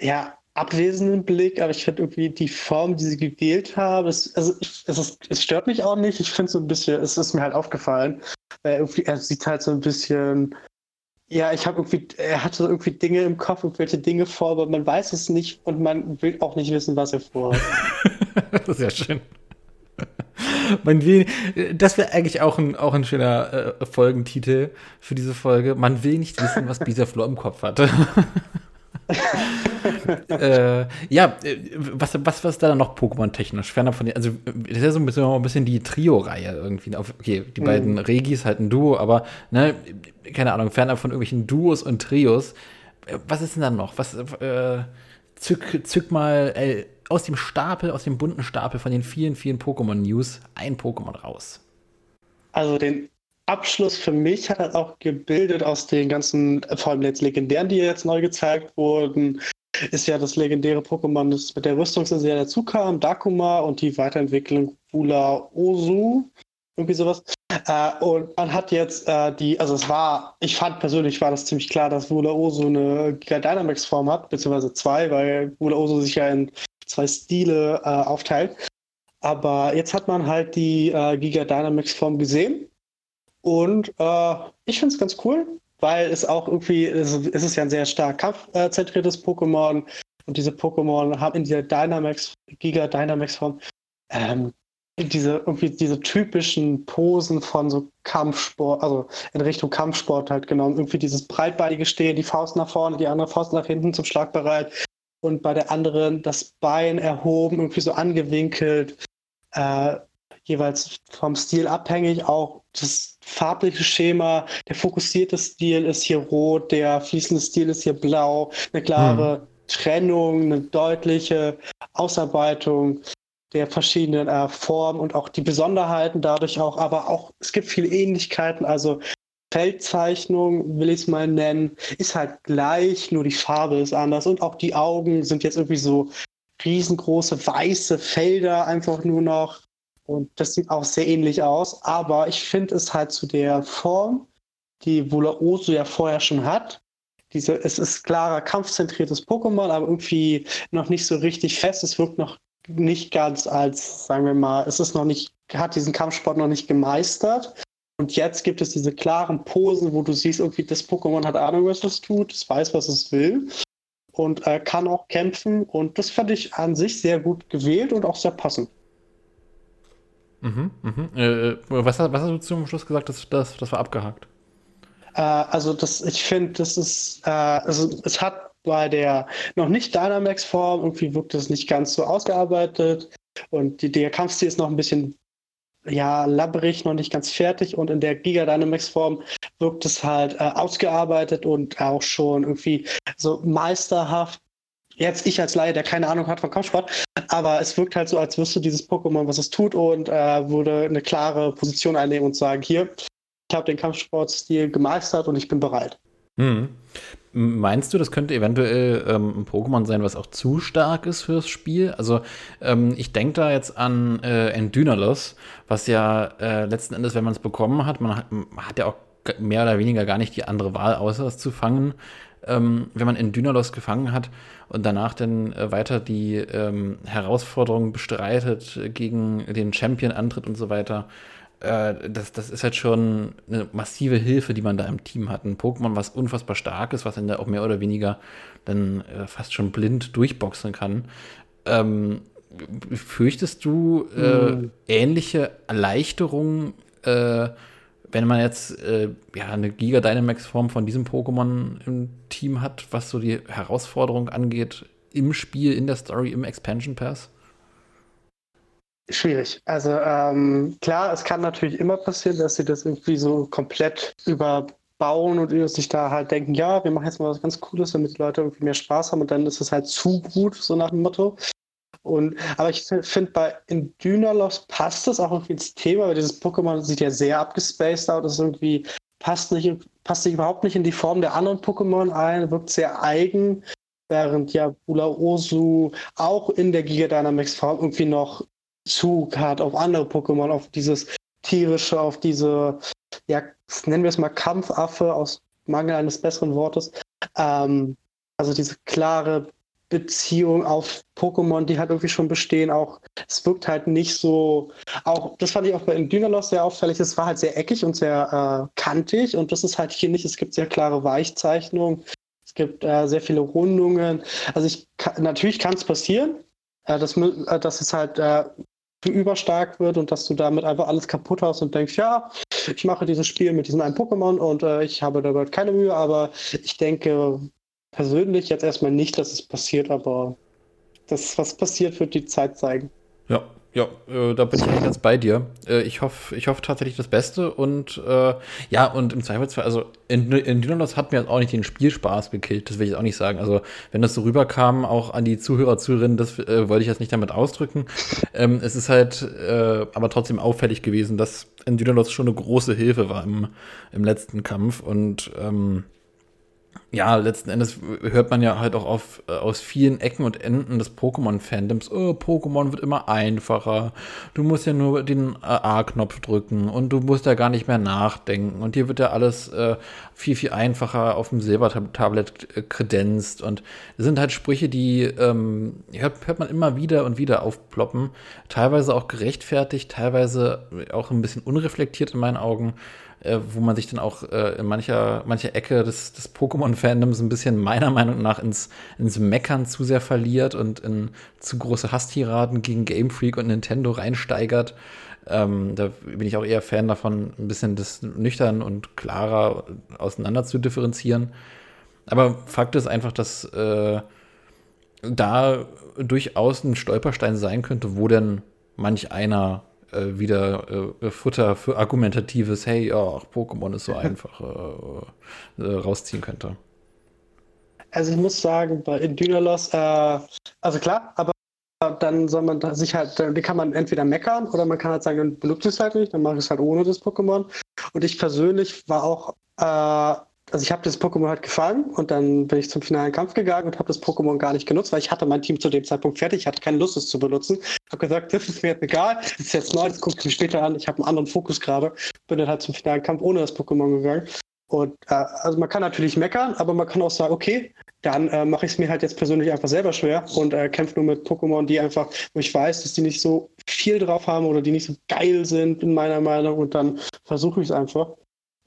ja, abwesenden Blick, aber ich finde irgendwie die Form, die sie gewählt haben, es, also ich, es, ist, es stört mich auch nicht. Ich finde so ein bisschen, es ist mir halt aufgefallen, weil irgendwie, er sieht halt so ein bisschen ja, ich habe irgendwie, er hatte irgendwie Dinge im Kopf, irgendwelche Dinge vor, aber man weiß es nicht und man will auch nicht wissen, was er vorhat. Sehr schön. Man will, das wäre eigentlich auch ein, auch ein schöner äh, Folgentitel für diese Folge. Man will nicht wissen, was Bisaflor im Kopf hatte. äh, ja, äh, was, was, was ist da noch Pokémon-technisch? Fernab von den, also das ist ja so ein bisschen, ein bisschen die Trio-Reihe irgendwie. Okay, die mhm. beiden Regis halt ein Duo, aber ne, keine Ahnung, fernab von irgendwelchen Duos und Trios. Was ist denn dann noch? Was, äh, zück, zück mal äh, aus dem Stapel, aus dem bunten Stapel von den vielen, vielen Pokémon-News ein Pokémon raus. Also den Abschluss für mich hat er auch gebildet aus den ganzen, vor allem jetzt legendären, die jetzt neu gezeigt wurden, ist ja das legendäre Pokémon, das mit der Rüstungsinsel dazu kam, Dakuma und die Weiterentwicklung Bula Osu, irgendwie sowas. Äh, und man hat jetzt äh, die, also es war, ich fand persönlich war das ziemlich klar, dass Bula Osu eine Giga Dynamax Form hat, beziehungsweise zwei, weil Bula Osu sich ja in zwei Stile äh, aufteilt. Aber jetzt hat man halt die äh, Giga Dynamax Form gesehen und äh, ich finde es ganz cool, weil es auch irgendwie, es, es ist ja ein sehr stark kampfzentriertes Pokémon und diese Pokémon haben in dieser Dynamax, Giga Dynamax Form ähm, diese irgendwie diese typischen Posen von so Kampfsport, also in Richtung Kampfsport halt genommen. Irgendwie dieses breitbeinige Stehen, die Faust nach vorne, die andere Faust nach hinten zum Schlag bereit und bei der anderen das Bein erhoben, irgendwie so angewinkelt. Äh, jeweils vom Stil abhängig. Auch das farbliche Schema, der fokussierte Stil ist hier rot, der fließende Stil ist hier blau, eine klare hm. Trennung, eine deutliche Ausarbeitung der verschiedenen äh, Formen und auch die Besonderheiten dadurch auch, aber auch es gibt viele Ähnlichkeiten, also Feldzeichnung, will ich es mal nennen, ist halt gleich, nur die Farbe ist anders und auch die Augen sind jetzt irgendwie so riesengroße weiße Felder einfach nur noch. Und das sieht auch sehr ähnlich aus. Aber ich finde es halt zu der Form, die Volaoso ja vorher schon hat. Diese, es ist klarer kampfzentriertes Pokémon, aber irgendwie noch nicht so richtig fest. Es wirkt noch nicht ganz als, sagen wir mal, es ist noch nicht, hat diesen Kampfsport noch nicht gemeistert. Und jetzt gibt es diese klaren Posen, wo du siehst, irgendwie das Pokémon hat Ahnung, was es tut, es weiß, was es will und äh, kann auch kämpfen. Und das fand ich an sich sehr gut gewählt und auch sehr passend. Mhm, mhm. Äh, was, was, hast du zum Schluss gesagt? Das, das, das war abgehakt. Äh, also das, ich finde, das ist, äh, also es hat bei der noch nicht Dynamax-Form irgendwie wirkt es nicht ganz so ausgearbeitet und die, der Kampfstil ist noch ein bisschen ja, labberig, noch nicht ganz fertig und in der Giga Dynamax Form wirkt es halt äh, ausgearbeitet und auch schon irgendwie so meisterhaft jetzt ich als Laie, der keine Ahnung hat von Kampfsport, aber es wirkt halt so, als wüsste dieses Pokémon, was es tut und äh, würde eine klare Position einnehmen und sagen, hier, ich habe den Kampfsportstil gemeistert und ich bin bereit. Hm. Meinst du, das könnte eventuell ähm, ein Pokémon sein, was auch zu stark ist fürs Spiel? Also ähm, ich denke da jetzt an äh, Endynalos, was ja äh, letzten Endes, wenn man es bekommen hat, man hat, ja auch mehr oder weniger gar nicht die andere Wahl, außer es zu fangen ähm, wenn man in Dynalos gefangen hat und danach dann äh, weiter die ähm, Herausforderungen bestreitet, gegen den Champion antritt und so weiter. Äh, das, das ist halt schon eine massive Hilfe, die man da im Team hat. Ein Pokémon, was unfassbar stark ist, was dann da auch mehr oder weniger dann äh, fast schon blind durchboxen kann. Ähm, fürchtest du äh, mhm. ähnliche Erleichterungen äh, wenn man jetzt äh, ja, eine Giga Dynamax-Form von diesem Pokémon im Team hat, was so die Herausforderung angeht, im Spiel, in der Story, im Expansion Pass? Schwierig. Also ähm, klar, es kann natürlich immer passieren, dass sie das irgendwie so komplett überbauen und sich da halt denken, ja, wir machen jetzt mal was ganz Cooles, damit die Leute irgendwie mehr Spaß haben und dann ist es halt zu gut, so nach dem Motto. Und, aber ich finde, bei Indynalos passt das auch irgendwie ins Thema, weil dieses Pokémon sieht ja sehr abgespaced aus. Das irgendwie passt nicht, passt sich überhaupt nicht in die Form der anderen Pokémon ein, wirkt sehr eigen, während ja Bulaosu auch in der Giga Dynamax Form irgendwie noch Zug hat auf andere Pokémon, auf dieses tierische, auf diese, ja, nennen wir es mal Kampfaffe aus Mangel eines besseren Wortes. Ähm, also diese klare Beziehung auf Pokémon, die halt irgendwie schon bestehen. Auch es wirkt halt nicht so, auch das fand ich auch bei Dynalos sehr auffällig. Es war halt sehr eckig und sehr äh, kantig und das ist halt hier nicht. Es gibt sehr klare Weichzeichnungen. Es gibt äh, sehr viele Rundungen. Also ich natürlich kann es passieren, äh, dass, äh, dass es halt äh, überstark wird und dass du damit einfach alles kaputt hast und denkst, ja, ich mache dieses Spiel mit diesem einen Pokémon und äh, ich habe dabei keine Mühe, aber ich denke, persönlich jetzt erstmal nicht, dass es passiert, aber das, was passiert, wird die Zeit zeigen. Ja, ja, äh, da bin ich ganz bei dir. Äh, ich hoffe ich hoff tatsächlich das Beste und äh, ja, und im Zweifelsfall, also in, in Dynalos hat mir jetzt auch nicht den Spielspaß gekillt, das will ich auch nicht sagen. Also, wenn das so rüberkam, auch an die Zuhörer, Zuhörerinnen, das äh, wollte ich jetzt nicht damit ausdrücken. Ähm, es ist halt äh, aber trotzdem auffällig gewesen, dass in Dynalos schon eine große Hilfe war im, im letzten Kampf und ähm, ja, letzten Endes hört man ja halt auch auf, äh, aus vielen Ecken und Enden des Pokémon-Fandoms, oh, Pokémon wird immer einfacher. Du musst ja nur den äh, A-Knopf drücken und du musst ja gar nicht mehr nachdenken. Und hier wird ja alles äh, viel, viel einfacher auf dem Silbertablett äh, kredenzt. Und das sind halt Sprüche, die ähm, hört, hört man immer wieder und wieder aufploppen. Teilweise auch gerechtfertigt, teilweise auch ein bisschen unreflektiert in meinen Augen äh, wo man sich dann auch äh, in mancher, mancher Ecke des, des Pokémon-Fandoms ein bisschen meiner Meinung nach ins, ins Meckern zu sehr verliert und in zu große Hasstiraden gegen Game Freak und Nintendo reinsteigert. Ähm, da bin ich auch eher Fan davon, ein bisschen das nüchtern und klarer auseinander zu differenzieren. Aber Fakt ist einfach, dass äh, da durchaus ein Stolperstein sein könnte, wo denn manch einer äh, wieder äh, Futter für argumentatives, hey, ja, Pokémon ist so einfach, äh, äh, rausziehen könnte. Also ich muss sagen, bei Dynalos, äh, also klar, aber dann soll man sich halt, die kann man entweder meckern oder man kann halt sagen, dann benutze ich es halt nicht, dann mache ich es halt ohne das Pokémon. Und ich persönlich war auch äh, also ich habe das Pokémon halt gefangen und dann bin ich zum finalen Kampf gegangen und habe das Pokémon gar nicht genutzt, weil ich hatte mein Team zu dem Zeitpunkt fertig, ich hatte keine Lust, es zu benutzen. Habe gesagt, das ist mir jetzt egal, das ist jetzt neu, das gucke ich mir später an, ich habe einen anderen Fokus gerade. Bin dann halt zum finalen Kampf ohne das Pokémon gegangen. Und äh, also man kann natürlich meckern, aber man kann auch sagen, okay, dann äh, mache ich es mir halt jetzt persönlich einfach selber schwer und äh, kämpfe nur mit Pokémon, die einfach, wo ich weiß, dass die nicht so viel drauf haben oder die nicht so geil sind, in meiner Meinung. Und dann versuche ich es einfach.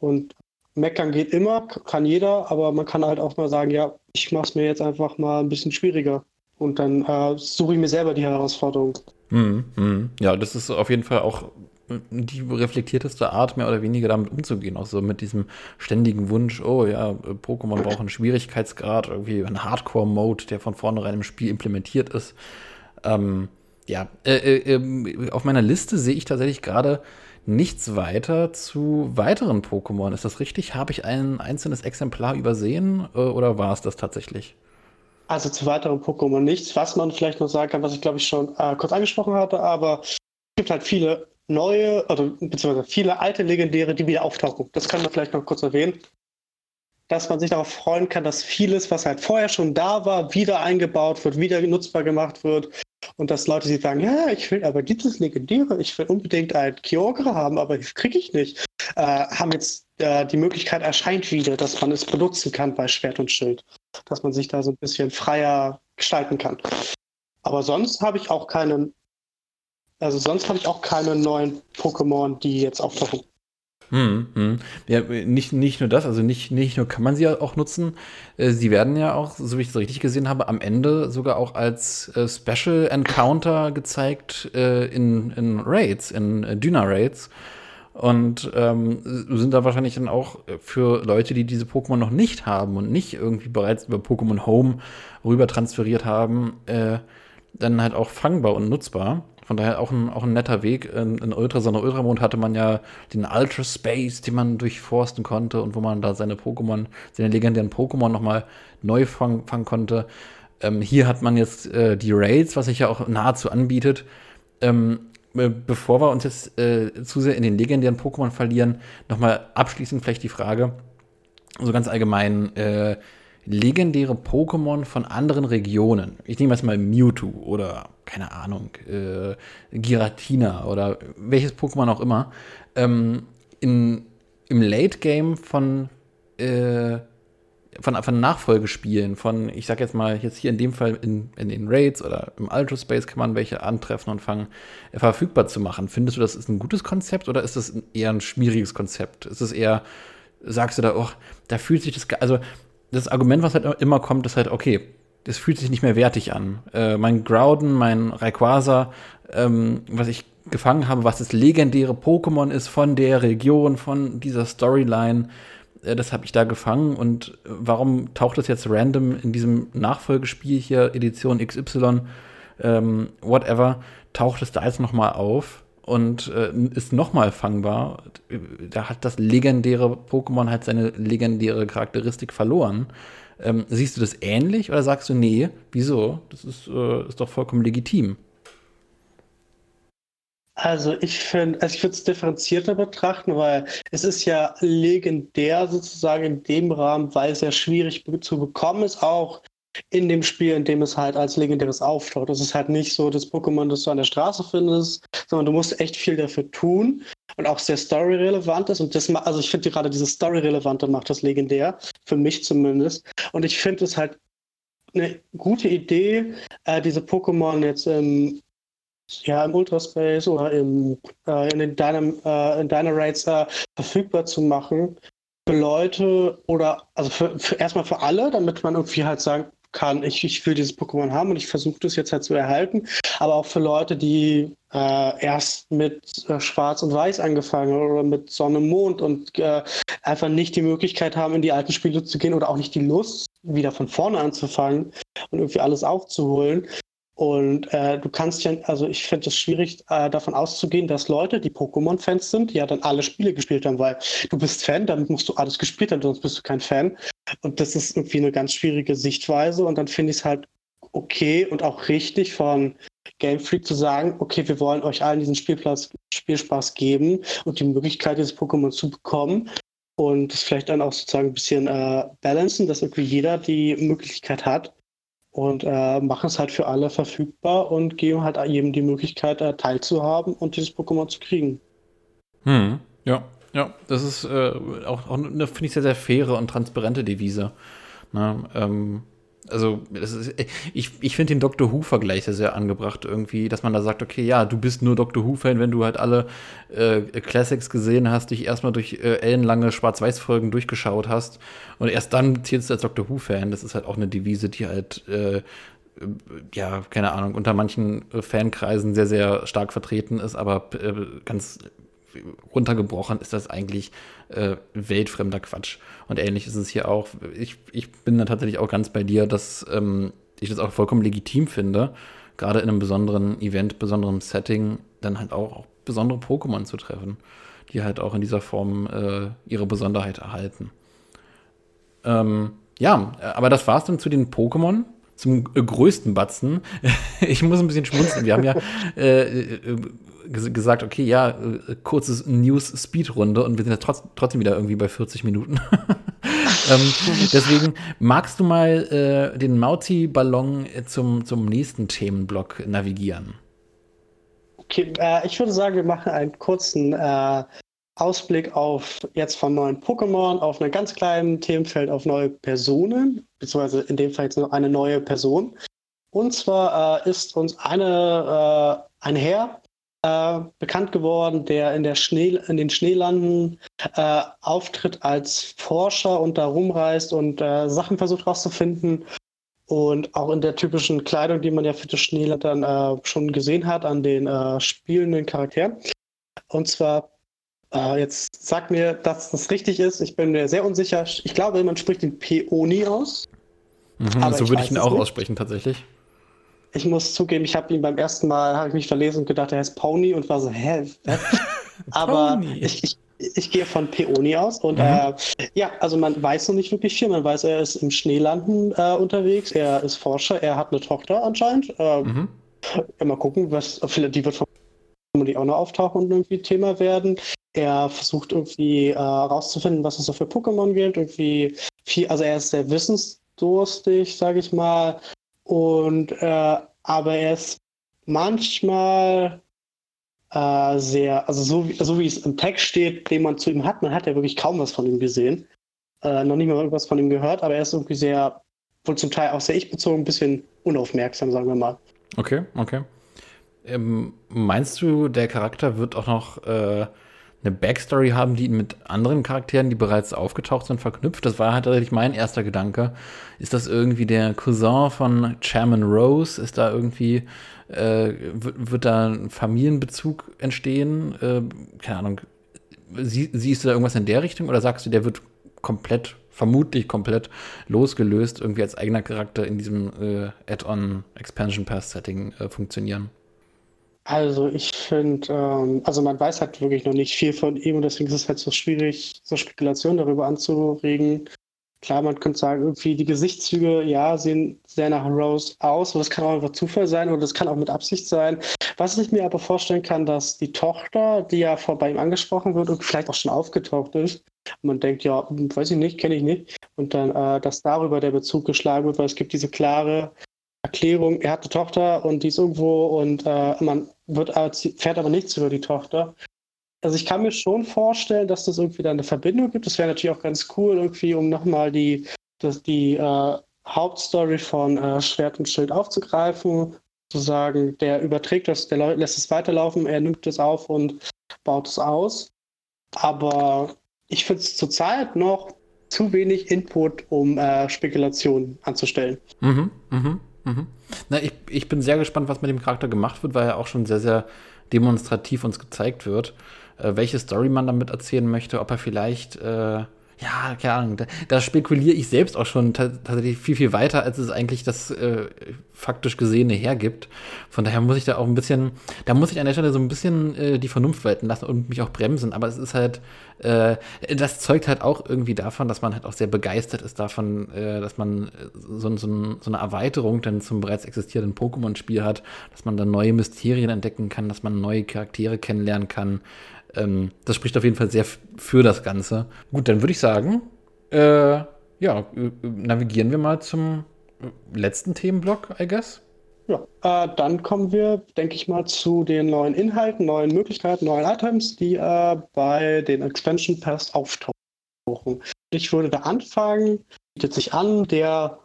Und meckern geht immer, kann jeder, aber man kann halt auch mal sagen, ja, ich mache es mir jetzt einfach mal ein bisschen schwieriger. Und dann äh, suche ich mir selber die Herausforderung. Mm, mm. Ja, das ist auf jeden Fall auch die reflektierteste Art, mehr oder weniger damit umzugehen. Auch so mit diesem ständigen Wunsch, oh ja, Pokémon braucht einen Schwierigkeitsgrad, irgendwie einen Hardcore-Mode, der von vornherein im Spiel implementiert ist. Ähm, ja, äh, äh, ähm, auf meiner Liste sehe ich tatsächlich gerade nichts weiter zu weiteren Pokémon. Ist das richtig? Habe ich ein einzelnes Exemplar übersehen äh, oder war es das tatsächlich? Also zu weiteren Pokémon nichts. Was man vielleicht noch sagen kann, was ich glaube ich schon äh, kurz angesprochen hatte, aber es gibt halt viele neue, oder beziehungsweise viele alte Legendäre, die wieder auftauchen. Das kann man vielleicht noch kurz erwähnen. Dass man sich darauf freuen kann, dass vieles, was halt vorher schon da war, wieder eingebaut wird, wieder nutzbar gemacht wird und dass Leute sich sagen, ja, ich will aber dieses Legendäre, ich will unbedingt ein Kyogre haben, aber das kriege ich nicht, äh, haben jetzt äh, die Möglichkeit erscheint wieder, dass man es benutzen kann bei Schwert und Schild. Dass man sich da so ein bisschen freier gestalten kann. Aber sonst habe ich auch keinen, also sonst habe ich auch keine neuen Pokémon, die jetzt auftauchen. Hm, hm. Ja, nicht, nicht nur das, also nicht, nicht nur kann man sie auch nutzen, äh, sie werden ja auch, so wie ich es richtig gesehen habe, am Ende sogar auch als äh, Special Encounter gezeigt äh, in, in Raids, in äh, Dyna-Raids. Und ähm, sind da wahrscheinlich dann auch für Leute, die diese Pokémon noch nicht haben und nicht irgendwie bereits über Pokémon Home rüber transferiert haben, äh, dann halt auch fangbar und nutzbar. Von daher auch ein, auch ein netter Weg. In, in Ultra, so Ultramond hatte man ja den Ultra Space, den man durchforsten konnte und wo man da seine Pokémon, seine legendären Pokémon nochmal neu fangen, fangen konnte. Ähm, hier hat man jetzt äh, die Raids, was sich ja auch nahezu anbietet. Ähm, bevor wir uns jetzt äh, zu sehr in den legendären Pokémon verlieren, nochmal abschließend vielleicht die Frage, so ganz allgemein, äh, legendäre Pokémon von anderen Regionen. Ich nehme jetzt mal Mewtwo oder, keine Ahnung, äh, Giratina oder welches Pokémon auch immer. Ähm, in, Im Late Game von, äh, von, von Nachfolgespielen, von, ich sag jetzt mal, jetzt hier in dem Fall in, in den Raids oder im Ultra Space kann man welche antreffen und fangen, äh, verfügbar zu machen. Findest du, das ist ein gutes Konzept oder ist das eher ein schwieriges Konzept? Ist es eher, sagst du da, oh, da fühlt sich das, also das Argument, was halt immer kommt, ist halt, okay, das fühlt sich nicht mehr wertig an. Äh, mein Groudon, mein Rayquaza, ähm, was ich gefangen habe, was das legendäre Pokémon ist von der Region, von dieser Storyline, äh, das habe ich da gefangen und warum taucht das jetzt random in diesem Nachfolgespiel hier, Edition XY, ähm, whatever, taucht es da jetzt noch mal auf und äh, ist noch mal fangbar. Da hat das legendäre Pokémon halt seine legendäre Charakteristik verloren. Ähm, siehst du das ähnlich oder sagst du, nee, wieso? Das ist, äh, ist doch vollkommen legitim. Also ich finde, also ich würde es differenzierter betrachten, weil es ist ja legendär sozusagen in dem Rahmen, weil es ja schwierig zu bekommen ist, auch in dem Spiel, in dem es halt als legendäres auftaucht. Es ist halt nicht so das Pokémon, das du an der Straße findest, sondern du musst echt viel dafür tun und auch sehr storyrelevant ist. Und das, also ich finde gerade diese storyrelevante macht das legendär, für mich zumindest. Und ich finde es halt eine gute Idee, äh, diese Pokémon jetzt im ja, im Ultraspace oder im, äh, in den Dynam, äh, in Dynarates äh, verfügbar zu machen für Leute oder also für, für, erstmal für alle, damit man irgendwie halt sagen kann, ich, ich will dieses Pokémon haben und ich versuche das jetzt halt zu erhalten, aber auch für Leute, die äh, erst mit äh, Schwarz und Weiß angefangen haben oder mit Sonne und Mond und äh, einfach nicht die Möglichkeit haben, in die alten Spiele zu gehen oder auch nicht die Lust, wieder von vorne anzufangen und irgendwie alles aufzuholen. Und äh, du kannst ja, also ich finde es schwierig, äh, davon auszugehen, dass Leute, die Pokémon-Fans sind, ja dann alle Spiele gespielt haben, weil du bist Fan, damit musst du alles gespielt haben, sonst bist du kein Fan. Und das ist irgendwie eine ganz schwierige Sichtweise. Und dann finde ich es halt okay und auch richtig von Game Freak zu sagen, okay, wir wollen euch allen diesen Spielplatz, Spielspaß geben und die Möglichkeit, dieses Pokémon zu bekommen. Und das vielleicht dann auch sozusagen ein bisschen äh, balancen, dass irgendwie jeder die Möglichkeit hat und äh, machen es halt für alle verfügbar und geben halt jedem die Möglichkeit, äh, teilzuhaben und dieses Pokémon zu kriegen. Hm, ja, ja, das ist äh, auch, auch eine, finde ich, sehr, sehr faire und transparente Devise. Ne? Ähm, also ist, ich, ich finde den Doctor Who-Vergleich sehr, sehr angebracht irgendwie, dass man da sagt, okay, ja, du bist nur Doctor Who-Fan, wenn du halt alle äh, Classics gesehen hast, dich erstmal durch äh, ellenlange Schwarz-Weiß-Folgen durchgeschaut hast und erst dann zählst du als Doctor Who-Fan. Das ist halt auch eine Devise, die halt äh, ja, keine Ahnung, unter manchen Fankreisen sehr, sehr stark vertreten ist, aber äh, ganz runtergebrochen ist das eigentlich äh, weltfremder Quatsch. Und ähnlich ist es hier auch. Ich, ich bin da tatsächlich auch ganz bei dir, dass ähm, ich das auch vollkommen legitim finde, gerade in einem besonderen Event, besonderem Setting, dann halt auch, auch besondere Pokémon zu treffen, die halt auch in dieser Form äh, ihre Besonderheit erhalten. Ähm, ja, aber das war's dann zu den Pokémon zum größten Batzen. ich muss ein bisschen schmunzeln. Wir haben ja äh, äh gesagt, okay, ja, äh, kurzes News-Speed-Runde und wir sind ja trotz, trotzdem wieder irgendwie bei 40 Minuten. ähm, deswegen magst du mal äh, den Mauti-Ballon zum, zum nächsten Themenblock navigieren. Okay, äh, ich würde sagen, wir machen einen kurzen äh, Ausblick auf jetzt von neuen Pokémon, auf einem ganz kleinen Themenfeld, auf neue Personen, beziehungsweise in dem Fall jetzt noch eine neue Person. Und zwar äh, ist uns eine, äh, ein Herr äh, bekannt geworden, der in, der Schnee, in den Schneelanden äh, auftritt als Forscher und da rumreist und äh, Sachen versucht rauszufinden. Und auch in der typischen Kleidung, die man ja für das Schneeland dann äh, schon gesehen hat, an den äh, spielenden Charakteren. Und zwar, äh, jetzt sagt mir, dass das richtig ist. Ich bin mir sehr unsicher. Ich glaube, man spricht den Peony aus. Mhm, so würde ich ihn auch nicht. aussprechen, tatsächlich ich muss zugeben, ich habe ihn beim ersten Mal, habe ich mich verlesen und gedacht, er heißt Pony und war so, hä? Aber ich, ich, ich gehe von Peony aus und mhm. äh, ja, also man weiß noch nicht wirklich viel. Man weiß, er ist im Schneelanden äh, unterwegs, er ist Forscher, er hat eine Tochter anscheinend. Äh, mhm. ja, mal gucken, was, die wird vermutlich auch noch auftauchen und irgendwie Thema werden. Er versucht irgendwie äh, rauszufinden, was es so für Pokémon gibt. Irgendwie viel, also er ist sehr wissensdurstig, sage ich mal. Und äh, aber er ist manchmal äh, sehr, also so, wie, so wie es im Text steht, den man zu ihm hat, man hat ja wirklich kaum was von ihm gesehen. Äh, noch nicht mal irgendwas von ihm gehört, aber er ist irgendwie sehr, wohl zum Teil auch sehr ich-bezogen, ein bisschen unaufmerksam, sagen wir mal. Okay, okay. Ähm, meinst du, der Charakter wird auch noch äh, eine Backstory haben, die mit anderen Charakteren, die bereits aufgetaucht sind, verknüpft. Das war halt tatsächlich mein erster Gedanke. Ist das irgendwie der Cousin von Chairman Rose? Ist da irgendwie, äh, wird, wird, da ein Familienbezug entstehen? Äh, keine Ahnung. Sie, siehst du da irgendwas in der Richtung oder sagst du, der wird komplett, vermutlich komplett losgelöst irgendwie als eigener Charakter in diesem äh, Add-on Expansion Pass Setting äh, funktionieren. Also ich finde, ähm, also man weiß halt wirklich noch nicht viel von ihm und deswegen ist es halt so schwierig, so Spekulationen darüber anzuregen. Klar, man könnte sagen, irgendwie die Gesichtszüge, ja, sehen sehr nach Rose aus, aber das kann auch einfach Zufall sein oder das kann auch mit Absicht sein. Was ich mir aber vorstellen kann, dass die Tochter, die ja vor bei ihm angesprochen wird und vielleicht auch schon aufgetaucht ist, man denkt, ja, hm, weiß ich nicht, kenne ich nicht, und dann, äh, dass darüber der Bezug geschlagen wird, weil es gibt diese klare Erklärung, er hat eine Tochter und die ist irgendwo und äh, man wird, fährt aber nichts über die Tochter. Also ich kann mir schon vorstellen, dass das irgendwie da eine Verbindung gibt. Das wäre natürlich auch ganz cool, irgendwie, um nochmal die, das, die äh, Hauptstory von äh, Schwert und Schild aufzugreifen, zu sagen, der überträgt das, der lässt es weiterlaufen, er nimmt es auf und baut es aus. Aber ich finde es zurzeit noch zu wenig Input, um äh, Spekulationen anzustellen. Mhm, mhm. Mhm. Na, ich, ich bin sehr gespannt, was mit dem Charakter gemacht wird, weil er auch schon sehr, sehr demonstrativ uns gezeigt wird, äh, welche Story man damit erzählen möchte, ob er vielleicht äh, ja, keine Ahnung, da, da spekuliere ich selbst auch schon tatsächlich viel, viel weiter, als es eigentlich das äh, faktisch Gesehene hergibt. Von daher muss ich da auch ein bisschen, da muss ich an der Stelle so ein bisschen äh, die Vernunft walten lassen und mich auch bremsen. Aber es ist halt, äh, das zeugt halt auch irgendwie davon, dass man halt auch sehr begeistert ist davon, äh, dass man äh, so, so, so, eine Erweiterung dann zum bereits existierenden Pokémon-Spiel hat, dass man dann neue Mysterien entdecken kann, dass man neue Charaktere kennenlernen kann. Ähm, das spricht auf jeden Fall sehr für das Ganze. Gut, dann würde ich sagen, äh, ja, äh, navigieren wir mal zum letzten Themenblock, I guess. Ja, äh, dann kommen wir, denke ich mal, zu den neuen Inhalten, neuen Möglichkeiten, neuen Items, die äh, bei den Expansion Pass auftauchen. Ich würde da anfangen, bietet sich an, der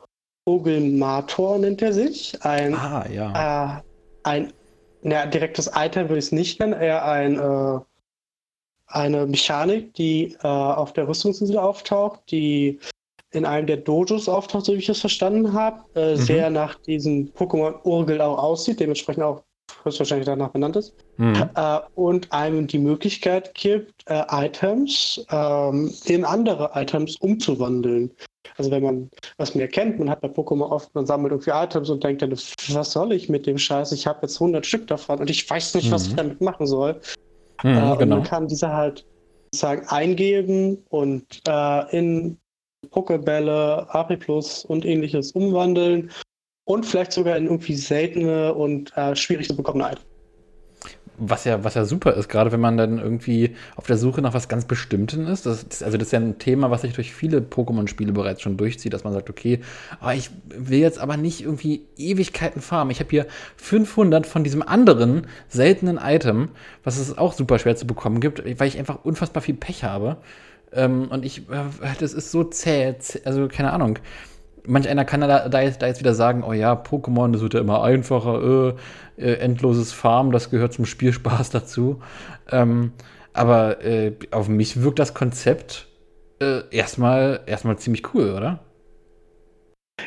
Ogelmator nennt er sich. Ein, ah, ja. Äh, ein na, direktes Item würde ich es nicht nennen, eher ein äh, eine Mechanik, die äh, auf der Rüstungsinsel auftaucht, die in einem der Dojos auftaucht, so wie ich es verstanden habe, äh, mhm. sehr nach diesem Pokémon-Urgel auch aussieht, dementsprechend auch höchstwahrscheinlich danach benannt ist, mhm. äh, und einem die Möglichkeit gibt, äh, Items ähm, in andere Items umzuwandeln. Also wenn man was mehr kennt, man hat bei Pokémon oft, man sammelt irgendwie Items und denkt dann, was soll ich mit dem Scheiß? Ich habe jetzt 100 Stück davon und ich weiß nicht, mhm. was ich damit machen soll. Mhm, äh, und genau. man kann diese halt sozusagen eingeben und äh, in Pokebälle, AP Plus und ähnliches umwandeln und vielleicht sogar in irgendwie seltene und äh, schwierig zu bekommene Items. Was ja, was ja super ist, gerade wenn man dann irgendwie auf der Suche nach was ganz Bestimmten ist. Das, das, also das ist ja ein Thema, was sich durch viele Pokémon-Spiele bereits schon durchzieht, dass man sagt, okay, aber ich will jetzt aber nicht irgendwie Ewigkeiten farmen. Ich habe hier 500 von diesem anderen seltenen Item, was es auch super schwer zu bekommen gibt, weil ich einfach unfassbar viel Pech habe. Ähm, und ich, äh, das ist so zäh, zäh also keine Ahnung manch einer kann da, da, jetzt, da jetzt wieder sagen, oh ja, Pokémon, das wird ja immer einfacher, äh, äh, endloses Farm, das gehört zum Spielspaß dazu. Ähm, aber äh, auf mich wirkt das Konzept äh, erstmal, erstmal ziemlich cool, oder?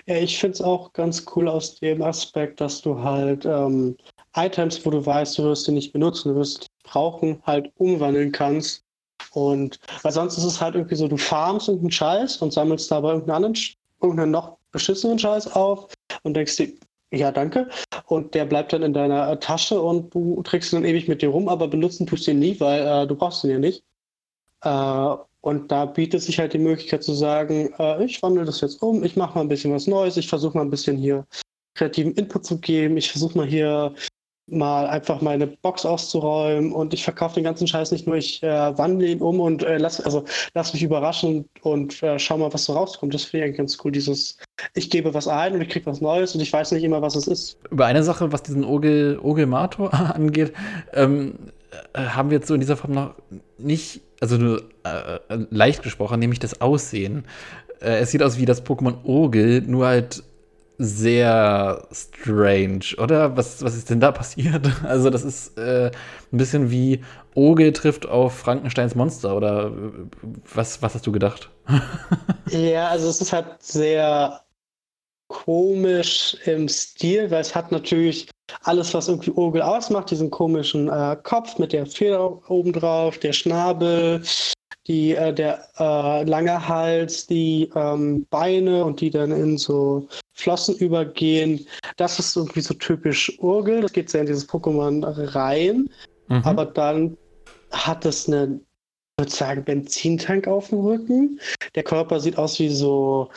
Ja, ich finde es auch ganz cool aus dem Aspekt, dass du halt ähm, Items, wo du weißt, du wirst die nicht benutzen, du wirst die brauchen, halt umwandeln kannst. Und weil sonst ist es halt irgendwie so, du farmst irgendeinen Scheiß und sammelst dabei irgendeinen anderen irgendeinen noch beschissenen Scheiß auf und denkst dir, ja, danke. Und der bleibt dann in deiner Tasche und du trägst ihn dann ewig mit dir rum, aber benutzen tust du ihn nie, weil äh, du brauchst ihn ja nicht. Äh, und da bietet sich halt die Möglichkeit zu sagen, äh, ich wandle das jetzt um, ich mache mal ein bisschen was Neues, ich versuche mal ein bisschen hier kreativen Input zu geben, ich versuche mal hier mal einfach meine Box auszuräumen und ich verkaufe den ganzen Scheiß nicht nur, ich äh, wandle ihn um und äh, lass, also, lass mich überraschen und äh, schau mal, was so rauskommt. Das finde ich eigentlich ganz cool, dieses, ich gebe was ein und ich kriege was Neues und ich weiß nicht immer, was es ist. Über eine Sache, was diesen Ogel, Ogelmator angeht, ähm, äh, haben wir jetzt so in dieser Form noch nicht, also nur äh, leicht gesprochen, nämlich das Aussehen. Äh, es sieht aus wie das Pokémon Ogel, nur halt sehr strange, oder? Was, was ist denn da passiert? Also, das ist äh, ein bisschen wie Oge trifft auf Frankensteins Monster, oder äh, was, was hast du gedacht? ja, also es ist halt sehr komisch im Stil, weil es hat natürlich alles, was irgendwie Ogel ausmacht, diesen komischen äh, Kopf mit der Feder oben drauf, der Schnabel, die, äh, der äh, lange Hals, die ähm, Beine und die dann in so Flossen übergehen. Das ist irgendwie so typisch Urgel. Das geht sehr in dieses Pokémon rein. Mhm. Aber dann hat es einen, ich würde sagen, Benzintank auf dem Rücken. Der Körper sieht aus wie so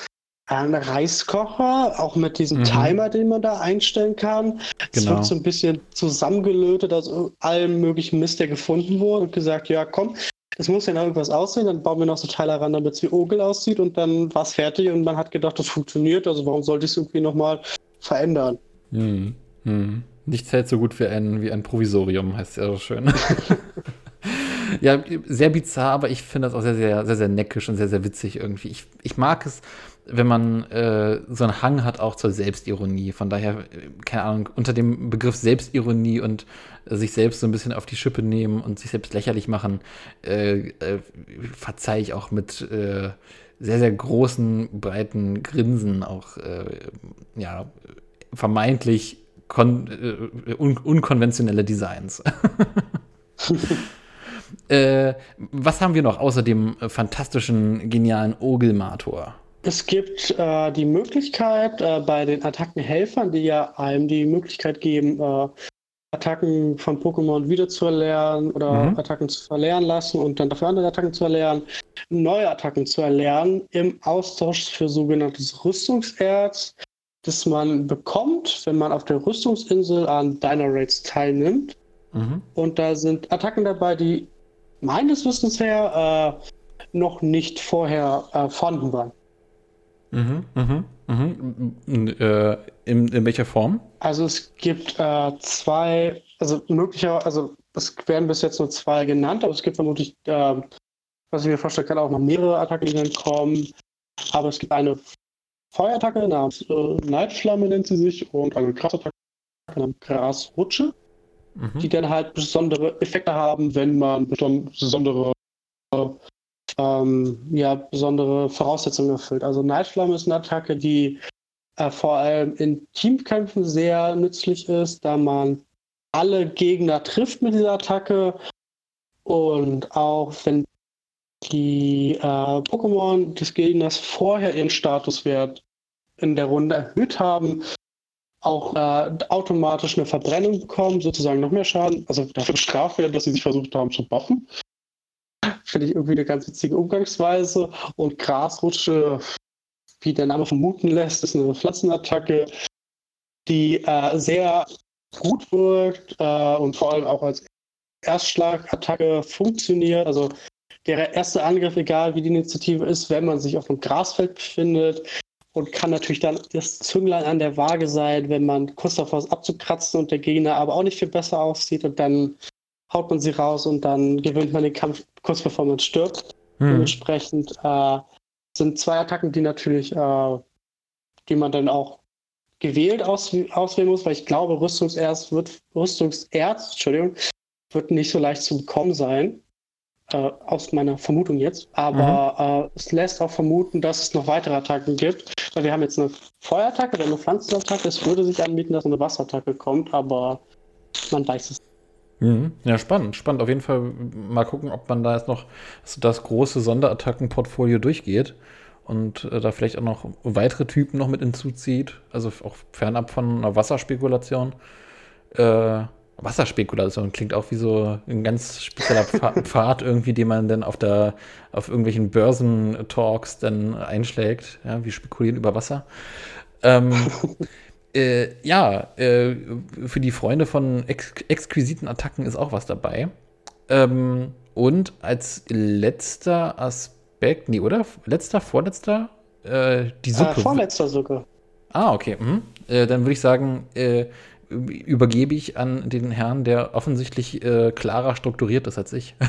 ein Reiskocher, auch mit diesem Mhm. Timer, den man da einstellen kann. Es Genau. wird so ein bisschen zusammengelötet aus allem möglichen Mist, der gefunden wurde und gesagt, ja komm, das muss ja noch irgendwas aussehen, dann bauen wir noch so Teile ran, damit es wie Ogel aussieht und dann war es fertig und man hat gedacht, das funktioniert, also warum sollte ich es irgendwie nochmal verändern? Hm. Hm. Nichts hält so gut wie ein, wie ein Provisorium, heißt ja so schön. ja, sehr bizarr, aber ich finde das auch sehr, sehr, sehr, sehr neckisch und sehr, sehr witzig irgendwie. Ich, ich mag es, wenn man äh, so einen Hang hat auch zur Selbstironie. Von daher, äh, keine Ahnung, unter dem Begriff Selbstironie und äh, sich selbst so ein bisschen auf die Schippe nehmen und sich selbst lächerlich machen, äh, äh, verzeihe ich auch mit äh, sehr, sehr großen, breiten Grinsen auch, ja, vermeintlich un unkonventionelle Designs. was haben wir noch außer dem fantastischen, genialen Ogelmator? Es gibt äh, die Möglichkeit äh, bei den Attackenhelfern, die ja einem die Möglichkeit geben, äh, Attacken von Pokémon wiederzuerlernen oder Mhm. Attacken zu verlernen lassen und dann dafür andere Attacken zu erlernen, neue Attacken zu erlernen im Austausch für sogenanntes Rüstungserz, das man bekommt, wenn man auf der Rüstungsinsel an Dino Raids teilnimmt. Mhm. Und da sind Attacken dabei, die meines Wissens her äh, noch nicht vorher äh, vorhanden waren. Mhm. Mhm. Mhm. M- Äh, in, in welcher Form? Also es gibt äh, zwei, also möglicher, also es werden bis jetzt nur zwei genannt, aber es gibt vermutlich, äh, was ich mir vorstellen kann, auch noch mehrere Attacken, die dann kommen. Aber es gibt eine Feuerattacke namens äh, Neidflamme nennt sie sich und eine Grasattacke namens Grasrutsche, Mhm. die dann halt besondere Effekte haben, wenn man beson- besondere ähm, ja, besondere Voraussetzungen erfüllt. Also Neidflamme ist eine Attacke, die äh, vor allem in Teamkämpfen sehr nützlich ist, da man alle Gegner trifft mit dieser Attacke und auch wenn die äh, Pokémon des Gegners vorher ihren Statuswert in der Runde erhöht haben, auch äh, automatisch eine Verbrennung bekommen, sozusagen noch mehr Schaden, also dafür bestraft werden, dass sie sich versucht haben zu buffen. Finde ich irgendwie eine ganz witzige Umgangsweise. Und Grasrutsche, wie der Name vermuten lässt, ist eine Pflanzenattacke, die äh, sehr gut wirkt äh, und vor allem auch als Erstschlagattacke funktioniert. Also der erste Angriff, egal wie die Initiative ist, wenn man sich auf einem Grasfeld befindet und kann natürlich dann das Zünglein an der Waage sein, wenn man kurz davor ist abzukratzen und der Gegner aber auch nicht viel besser aussieht und dann haut man sie raus und dann gewinnt man den Kampf kurz bevor man stirbt. Mhm. Dementsprechend äh, sind zwei Attacken, die natürlich, äh, die man dann auch gewählt aus, auswählen muss, weil ich glaube, Rüstungserz wird, Rüstungserz, Entschuldigung, wird nicht so leicht zu bekommen sein. Äh, aus meiner Vermutung jetzt. Aber äh, es lässt auch vermuten, dass es noch weitere Attacken gibt. Weil wir haben jetzt eine Feuerattacke oder eine Pflanzenattacke. Es würde sich anbieten, dass eine Wasserattacke kommt, aber man weiß es. Mhm. Ja, spannend, spannend. Auf jeden Fall mal gucken, ob man da jetzt noch das große Sonderattacken-Portfolio durchgeht und äh, da vielleicht auch noch weitere Typen noch mit hinzuzieht. Also auch fernab von einer Wasserspekulation. Äh, Wasserspekulation klingt auch wie so ein ganz spezieller Pfad, irgendwie, den man dann auf der auf irgendwelchen Börsentalks dann einschlägt. Ja, wir spekulieren über Wasser. Ähm, äh, ja, äh, für die Freunde von ex exquisiten Attacken ist auch was dabei. Ähm, und als letzter Aspekt, nee, oder? Letzter, vorletzter? Äh, die Äh, Suppe. vorletzter sogar. Ah, okay. Mhm. Äh, dann würde ich sagen, äh, übergebe ich an den Herrn, der offensichtlich klarer strukturiert ist als ich.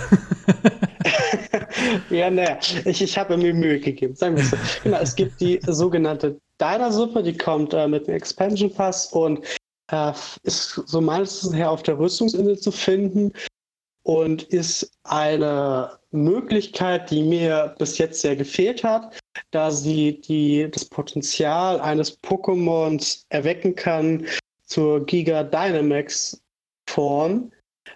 Ja, naja, ich, ich habe mir Mühe gegeben, sagen wir es so. Genau, es gibt die sogenannte Diner-Suppe, die kommt äh, mit dem Expansion Pass und äh, ist so meines Wissens her auf der Rüstungsinsel zu finden und ist eine Möglichkeit, die mir bis jetzt sehr gefehlt hat, da sie die, das Potenzial eines Pokémons erwecken kann zur Giga Dynamax Form,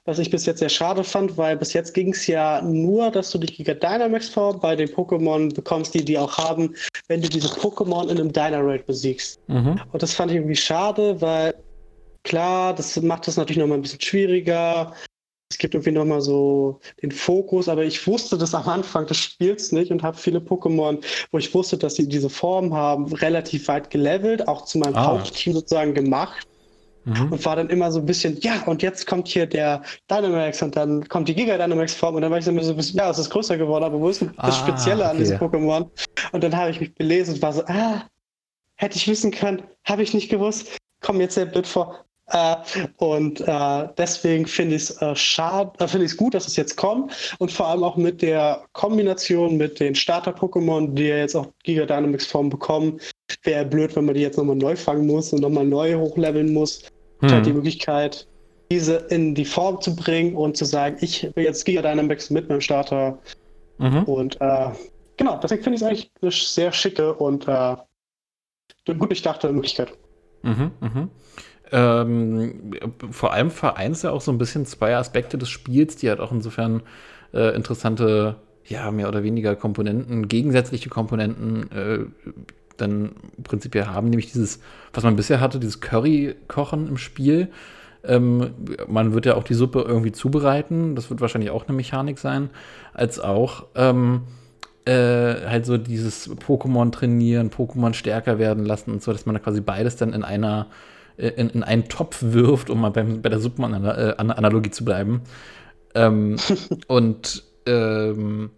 was ich bis jetzt sehr schade fand, weil bis jetzt ging es ja nur, dass du die Giga Dynamax Form bei den Pokémon bekommst, die die auch haben, wenn du diese Pokémon in einem Dynarate besiegst. Mhm. Und das fand ich irgendwie schade, weil klar, das macht es natürlich nochmal ein bisschen schwieriger. Es gibt irgendwie nochmal so den Fokus, aber ich wusste das am Anfang des Spiels nicht und habe viele Pokémon, wo ich wusste, dass sie diese Form haben, relativ weit gelevelt, auch zu meinem Ah. Hauptteam sozusagen gemacht Mhm. und war dann immer so ein bisschen, ja, und jetzt kommt hier der Dynamax und dann kommt die Giga Dynamax Form und dann war ich so immer so ein bisschen, ja, es ist größer geworden, aber wo ist denn das Ah, Spezielle an okay. diesem Pokémon? Und dann habe ich mich belesen und war so, ah, hätte ich wissen können, habe ich nicht gewusst, kommt jetzt sehr blöd vor. Äh, und äh, deswegen finde ich es äh, schade, äh, finde ich es gut, dass es jetzt kommt und vor allem auch mit der Kombination mit den Starter-Pokémon, die ja jetzt auch Giga Dynamax Form bekommen, wäre blöd, wenn man die jetzt nochmal neu fangen muss und nochmal neu hochleveln muss. Hm. Halt die Möglichkeit, diese in die Form zu bringen und zu sagen, ich will jetzt Giga Dynamax mit meinem Starter. Mhm. Und äh, genau, deswegen finde ich es eigentlich eine sehr schicke und äh, eine gut durchdachte Möglichkeit. Mhm, mhm. Ähm, vor allem vereint ja auch so ein bisschen zwei Aspekte des Spiels, die halt auch insofern äh, interessante, ja, mehr oder weniger Komponenten, gegensätzliche Komponenten äh, dann prinzipiell haben, nämlich dieses, was man bisher hatte, dieses Curry-Kochen im Spiel. Ähm, man wird ja auch die Suppe irgendwie zubereiten, das wird wahrscheinlich auch eine Mechanik sein, als auch ähm, äh, halt so dieses Pokémon trainieren, Pokémon stärker werden lassen und so, dass man da quasi beides dann in einer äh, in, in einen Topf wirft, um mal beim, bei der Suppenanalogie zu bleiben. Ähm, und ähm,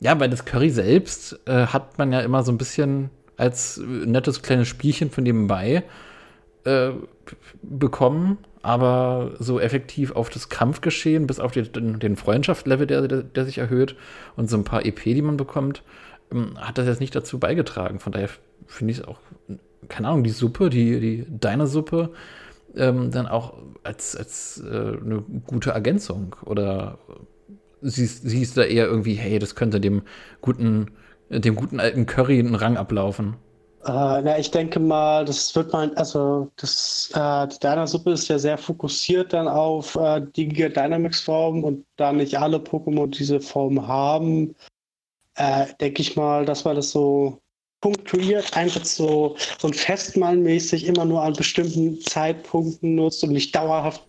ja, bei das Curry selbst äh, hat man ja immer so ein bisschen als nettes kleines Spielchen von nebenbei äh, bekommen, aber so effektiv auf das Kampfgeschehen, bis auf den, den Freundschaftslevel, der, der, der sich erhöht und so ein paar EP, die man bekommt, ähm, hat das jetzt nicht dazu beigetragen. Von daher finde ich es auch, keine Ahnung, die Suppe, die, die deine Suppe, ähm, dann auch als, als äh, eine gute Ergänzung. Oder siehst, siehst du da eher irgendwie, hey, das könnte dem guten, dem guten alten Curry einen Rang ablaufen? Äh, na, ich denke mal, das wird mal, also das, äh, die Dynasuppe ist ja sehr fokussiert dann auf äh, die Giga Dynamax Form und da nicht alle Pokémon diese Form haben, äh, denke ich mal, dass man das so punktuiert, einfach so, so ein Festmahlmäßig immer nur an bestimmten Zeitpunkten nutzt und nicht dauerhaft.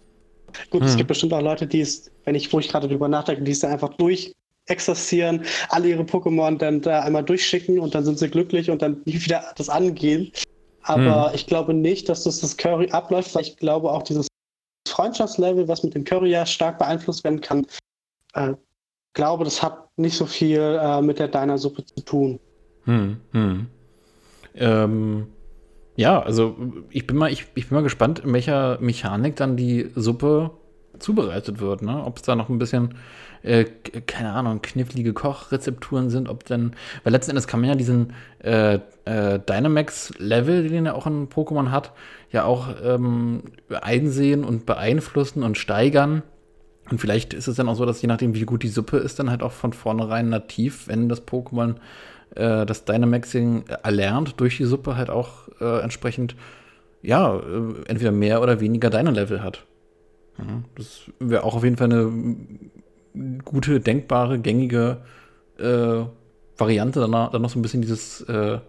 Gut, es Hm. gibt bestimmt auch Leute, die es, wenn ich, wo ich gerade drüber nachdenke, die es dann einfach durch exerzieren, alle ihre Pokémon dann da einmal durchschicken und dann sind sie glücklich und dann nie wieder das angehen. Aber ich glaube nicht, dass das das Curry abläuft, weil ich glaube auch dieses Freundschaftslevel, was mit dem Curry ja stark beeinflusst werden kann, äh, glaube, das hat nicht so viel äh, mit der Diner-Suppe zu tun. Hm, hm. Ähm, ja, also ich bin mal, ich, ich bin mal gespannt, in welcher Mechanik dann die Suppe zubereitet wird, ne? Ob es da noch ein bisschen, äh, keine Ahnung, knifflige Kochrezepturen sind, ob dann, weil letzten Endes kann man ja diesen äh, äh, Dynamax-Level, den er auch in Pokémon hat, ja auch ähm, einsehen und beeinflussen und steigern. Und vielleicht ist es dann auch so, dass je nachdem, wie gut die Suppe ist, dann halt auch von vornherein nativ, wenn das Pokémon äh, das Dynamaxing erlernt, durch die Suppe halt auch äh, entsprechend, ja, äh, entweder mehr oder weniger Dyna-Level hat. Das wäre auch auf jeden Fall eine gute, denkbare, gängige äh, Variante, dann, dann noch so ein bisschen dieses äh,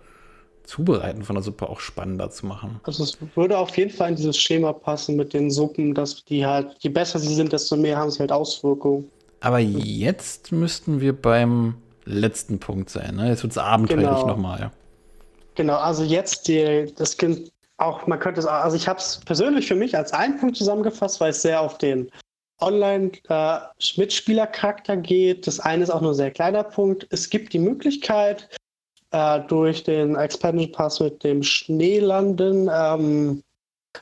Zubereiten von der Suppe auch spannender zu machen. Also es würde auf jeden Fall in dieses Schema passen mit den Suppen, dass die halt, je besser sie sind, desto mehr haben sie halt Auswirkungen. Aber jetzt müssten wir beim letzten Punkt sein. Ne? Jetzt wird es abenteuerlich Genau. nochmal. Genau, also jetzt die, das Kind auch, man könnte es, also ich habe es persönlich für mich als einen Punkt zusammengefasst, weil es sehr auf den Online-Mitspielercharakter geht. Das eine ist auch nur ein sehr kleiner Punkt. Es gibt die Möglichkeit, äh, durch den Expansion Pass mit dem Schneelanden, ähm,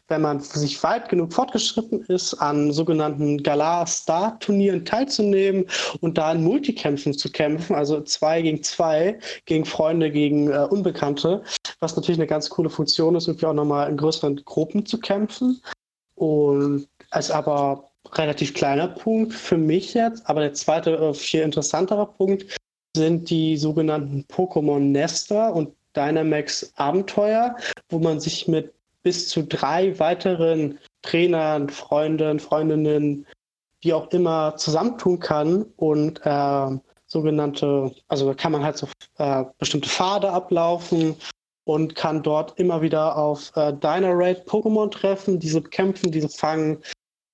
wenn man sich weit genug fortgeschritten ist, an sogenannten Galar-Star-Turnieren teilzunehmen und da in Multikämpfen zu kämpfen, also zwei gegen zwei, gegen Freunde, gegen äh, Unbekannte, was natürlich eine ganz coole Funktion ist, irgendwie auch nochmal in größeren Gruppen zu kämpfen. Und als aber relativ kleiner Punkt für mich jetzt, aber der zweite, äh, viel interessantere Punkt sind die sogenannten Pokémon Nester und Dynamax Abenteuer, wo man sich mit bis zu drei weiteren Trainern, Freunden, Freundinnen wie auch immer zusammentun kann und äh, sogenannte, also da kann man halt so äh, bestimmte Pfade ablaufen und kann dort immer wieder auf äh, Dynarate Pokémon treffen, diese kämpfen, diese fangen.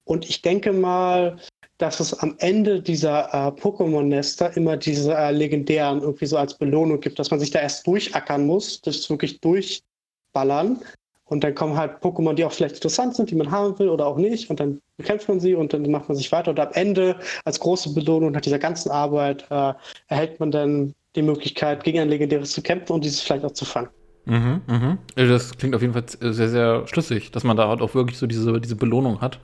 Und ich denke mal, dass es am Ende dieser äh, Pokémon-Nester immer diese äh, legendären irgendwie so als Belohnung gibt, dass man sich da erst durchackern muss, das wirklich durchballern. Und dann kommen halt Pokémon, die auch vielleicht interessant sind, die man haben will oder auch nicht. Und dann bekämpft man sie und dann macht man sich weiter. Und am Ende, als große Belohnung nach dieser ganzen Arbeit, äh, erhält man dann die Möglichkeit, gegen ein legendäres zu kämpfen und dieses vielleicht auch zu fangen. Mhm, mhm. Das klingt auf jeden Fall sehr, sehr schlüssig, dass man da halt auch wirklich so diese, diese Belohnung hat.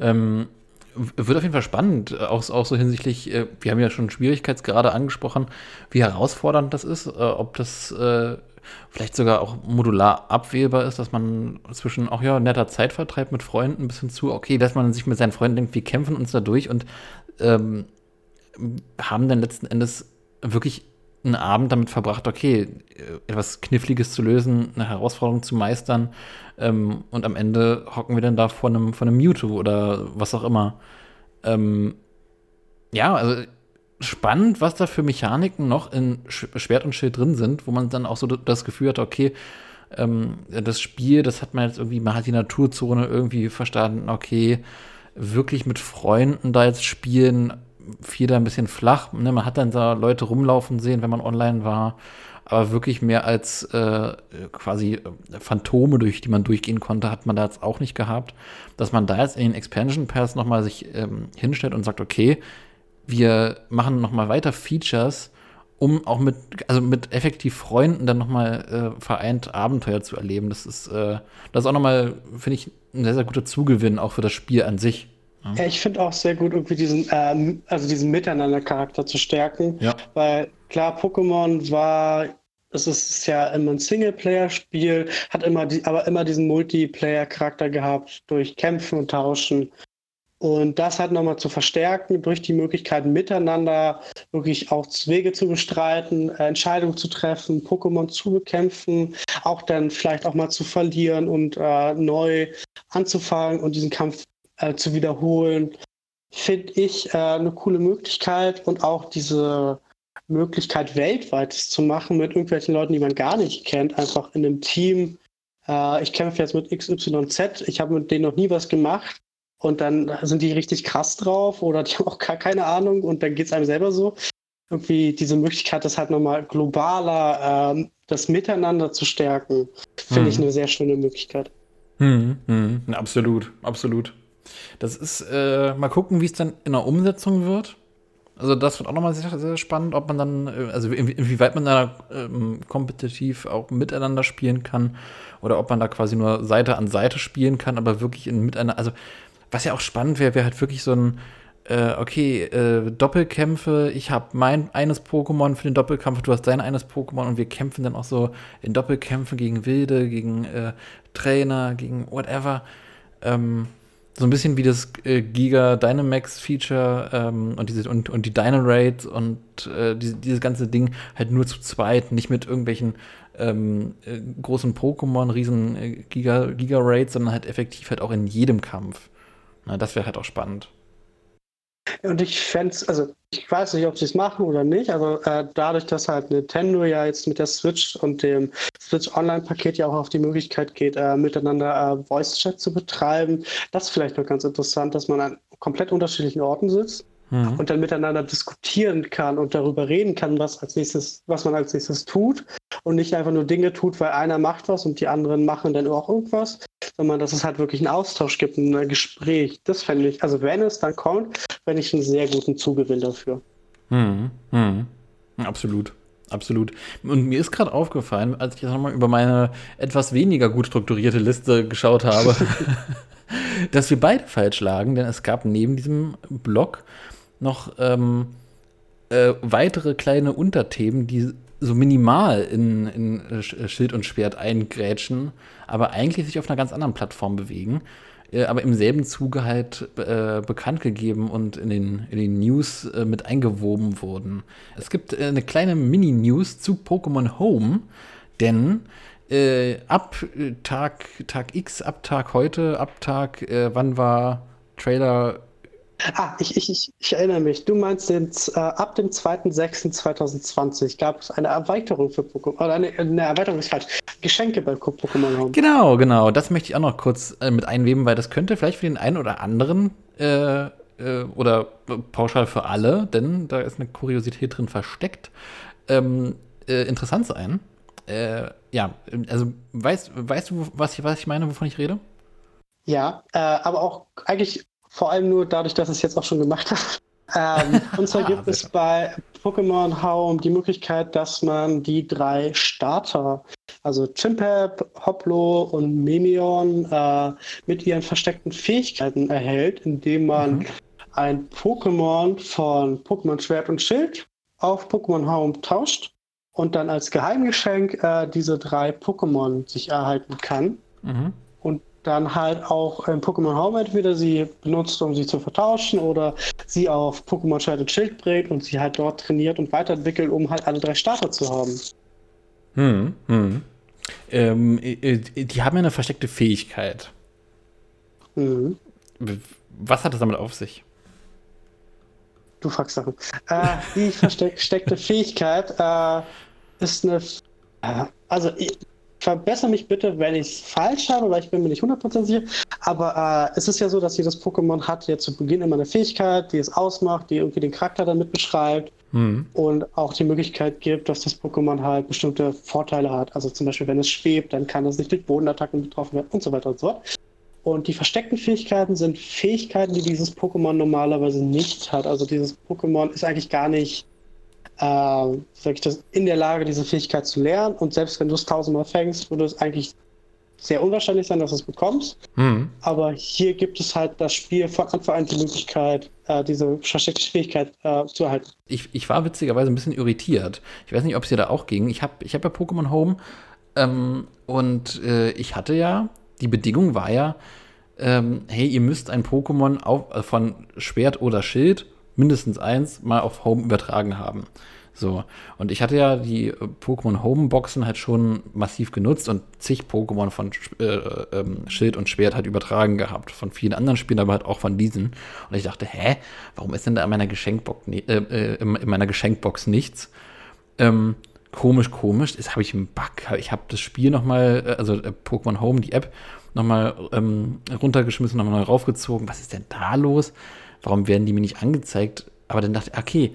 Ähm, wird auf jeden Fall spannend, auch, auch so hinsichtlich, äh, wir haben ja schon Schwierigkeitsgrade angesprochen, wie herausfordernd das ist, äh, ob das äh, vielleicht sogar auch modular abwählbar ist, dass man zwischen auch ja netter Zeitvertreib mit Freunden bis hin zu, okay, dass man sich mit seinen Freunden denkt, wir kämpfen uns da durch und ähm, haben dann letzten Endes wirklich einen Abend damit verbracht, okay, etwas Kniffliges zu lösen, eine Herausforderung zu meistern ähm, und am Ende hocken wir dann da vor einem, vor einem Mewtwo oder was auch immer. Ähm, ja, also spannend, was da für Mechaniken noch in Schwert und Schild drin sind, wo man dann auch so das Gefühl hat, okay, ähm, das Spiel, das hat man jetzt irgendwie, man hat die Naturzone irgendwie verstanden, okay, wirklich mit Freunden da jetzt spielen, fiel da ein bisschen flach. Ne? Man hat dann da Leute rumlaufen sehen, wenn man online war, aber wirklich mehr als äh, quasi äh, Phantome, durch die man durchgehen konnte, hat man da jetzt auch nicht gehabt. Dass man da jetzt in den Expansion Pass nochmal sich ähm, hinstellt und sagt, okay, wir machen noch mal weiter Features, um auch mit, also mit effektiv Freunden dann noch mal äh, vereint Abenteuer zu erleben. Das ist, äh, das ist auch noch mal, finde ich, ein sehr, sehr guter Zugewinn, auch für das Spiel an sich. Ja, ich finde auch sehr gut, irgendwie diesen, ähm, also diesen Miteinander-Charakter zu stärken. Ja. Weil klar, Pokémon war, es ist ja immer ein Singleplayer-Spiel, hat immer die, aber immer diesen Multiplayer-Charakter gehabt durch Kämpfen und Tauschen. Und das halt nochmal zu verstärken durch die Möglichkeiten miteinander wirklich auch Wege zu bestreiten, äh, Entscheidungen zu treffen, Pokémon zu bekämpfen, auch dann vielleicht auch mal zu verlieren und äh, neu anzufangen und diesen Kampf äh, zu wiederholen, finde ich äh, eine coole Möglichkeit und auch diese Möglichkeit weltweit zu machen mit irgendwelchen Leuten, die man gar nicht kennt, einfach in einem Team. Äh, ich kämpfe jetzt mit XYZ, ich habe mit denen noch nie was gemacht und dann sind die richtig krass drauf oder die haben auch gar keine Ahnung und dann geht es einem selber so. Irgendwie diese Möglichkeit, das halt nochmal globaler, ähm, das Miteinander zu stärken, finde hm. ich eine sehr schöne Möglichkeit. Hm, hm, absolut, absolut. Das ist, äh, mal gucken, wie es dann in der Umsetzung wird. Also das wird auch nochmal sehr, sehr spannend, ob man dann, äh, also inwieweit man da ähm, kompetitiv auch miteinander spielen kann oder ob man da quasi nur Seite an Seite spielen kann, aber wirklich in miteinander, also was ja auch spannend wäre, wäre halt wirklich so ein, äh, okay, äh, Doppelkämpfe, ich habe mein eines Pokémon für den Doppelkampf, du hast dein eines Pokémon und wir kämpfen dann auch so in Doppelkämpfen gegen Wilde, gegen äh, Trainer, gegen whatever. Ähm, so ein bisschen wie das äh, Giga Dynamax Feature ähm, und diese und, und die Dynarates und äh, diese, dieses ganze Ding halt nur zu zweit, nicht mit irgendwelchen ähm, äh, großen Pokémon, riesen äh, Giga, Giga Raids, sondern halt effektiv halt auch in jedem Kampf. Na, das wäre halt auch spannend. Und ich fände es, also ich weiß nicht, ob sie es machen oder nicht, aber äh, dadurch, dass halt Nintendo ja jetzt mit der Switch und dem Switch Online-Paket ja auch auf die Möglichkeit geht, äh, miteinander äh, Voice-Chat zu betreiben, das ist vielleicht noch ganz interessant, dass man an komplett unterschiedlichen Orten sitzt mhm. und dann miteinander diskutieren kann und darüber reden kann, was als nächstes, was man als nächstes tut und nicht einfach nur Dinge tut, weil einer macht was und die anderen machen dann auch irgendwas, sondern dass es halt wirklich einen Austausch gibt, ein Gespräch. Das fände ich, also wenn es dann kommt, fände ich einen sehr guten Zugewinn dafür. Mhm. Mhm. Absolut. Absolut. Und mir ist gerade aufgefallen, als ich jetzt nochmal über meine etwas weniger gut strukturierte Liste geschaut habe, dass wir beide falsch lagen, denn es gab neben diesem Blog noch ähm, äh, weitere kleine Unterthemen, die so minimal in, in äh, Schild und Schwert eingrätschen, aber eigentlich sich auf einer ganz anderen Plattform bewegen, äh, aber im selben Zuge halt äh, bekannt gegeben und in den, in den News äh, mit eingewoben wurden. Es gibt äh, eine kleine Mini-News zu Pokémon Home, denn ab Tag, Tag X, ab Tag heute, ab Tag, wann war Trailer Ah, ich, ich, ich, erinnere mich. Du meinst, den, äh, ab dem 2.6.2020 gab es eine Erweiterung für Pokémon. Oder eine, eine Erweiterung ist falsch. Geschenke bei Pokémon Home. Genau, genau. Das möchte ich auch noch kurz äh, mit einweben, weil das könnte vielleicht für den einen oder anderen äh, äh, oder pauschal für alle, denn da ist eine Kuriosität drin versteckt, ähm, äh, interessant sein. Äh, ja, also weißt, weißt du, was ich, was ich meine, wovon ich rede? Ja, äh, aber auch eigentlich vor allem nur dadurch, dass ich es jetzt auch schon gemacht habe. Ähm, und zwar Ah, gibt es bitte. bei Pokémon Home die Möglichkeit, dass man die drei Starter, also Chimpep, Hoplo und Mimion, äh, mit ihren versteckten Fähigkeiten erhält, indem man Mhm. ein Pokémon von Pokémon Schwert und Schild auf Pokémon Home tauscht und dann als Geheimgeschenk äh, diese drei Pokémon sich erhalten kann Mhm. Dann halt auch in Pokémon Home entweder sie benutzt, um sie zu vertauschen oder sie auf Pokémon Schwert und Schild bringt und sie halt dort trainiert und weiterentwickelt, um halt alle drei Starter zu haben. Hm, hm. Ähm, äh, äh, die haben ja eine versteckte Fähigkeit. Mhm. Was hat es damit auf sich? Du fragst Sachen. Äh, die versteckte Fähigkeit äh, ist eine. Äh, also, verbessere mich bitte, wenn ich es falsch habe, weil ich bin mir nicht 100% sicher. Aber äh, es ist ja so, dass jedes Pokémon hat ja zu Beginn immer eine Fähigkeit, die es ausmacht, die irgendwie den Charakter damit beschreibt. Hm. und auch die Möglichkeit gibt, dass das Pokémon halt bestimmte Vorteile hat. Also zum Beispiel, wenn es schwebt, dann kann es nicht durch Bodenattacken betroffen werden und so weiter und so fort. Und die versteckten Fähigkeiten sind Fähigkeiten, die dieses Pokémon normalerweise nicht hat. Also dieses Pokémon ist eigentlich gar nicht, äh, sag ich das, in der Lage, diese Fähigkeit zu lernen. Und selbst wenn du es tausendmal fängst, würde es eigentlich sehr unwahrscheinlich sein, dass du es bekommst. Hm. Aber hier gibt es halt das Spiel von Anfang an die Möglichkeit, äh, diese versteckte Fähigkeit äh, zu erhalten. Ich, ich war witzigerweise ein bisschen irritiert. Ich weiß nicht, ob es dir da auch ging. Ich habe ich hab ja Pokémon Home ähm, und äh, ich hatte ja, die Bedingung war ja, ähm, hey, ihr müsst ein Pokémon auf, äh, von Schwert oder Schild, mindestens eins, mal auf Home übertragen haben. So, und ich hatte ja die äh, Pokémon Home Boxen halt schon massiv genutzt und zig Pokémon von äh, ähm, Schild und Schwert halt übertragen gehabt. Von vielen anderen Spielen, aber halt auch von diesen. Und ich dachte, hä, warum ist denn da in meiner Geschenkbox, ni- äh, äh, in in meiner Geschenkbox nichts? Ähm, komisch, komisch. Jetzt habe ich einen Bug. Ich habe das Spiel nochmal, äh, also äh, Pokémon Home, die App, nochmal ähm, runtergeschmissen, nochmal raufgezogen. Was ist denn da los? Warum werden die mir nicht angezeigt? Aber dann dachte ich, okay,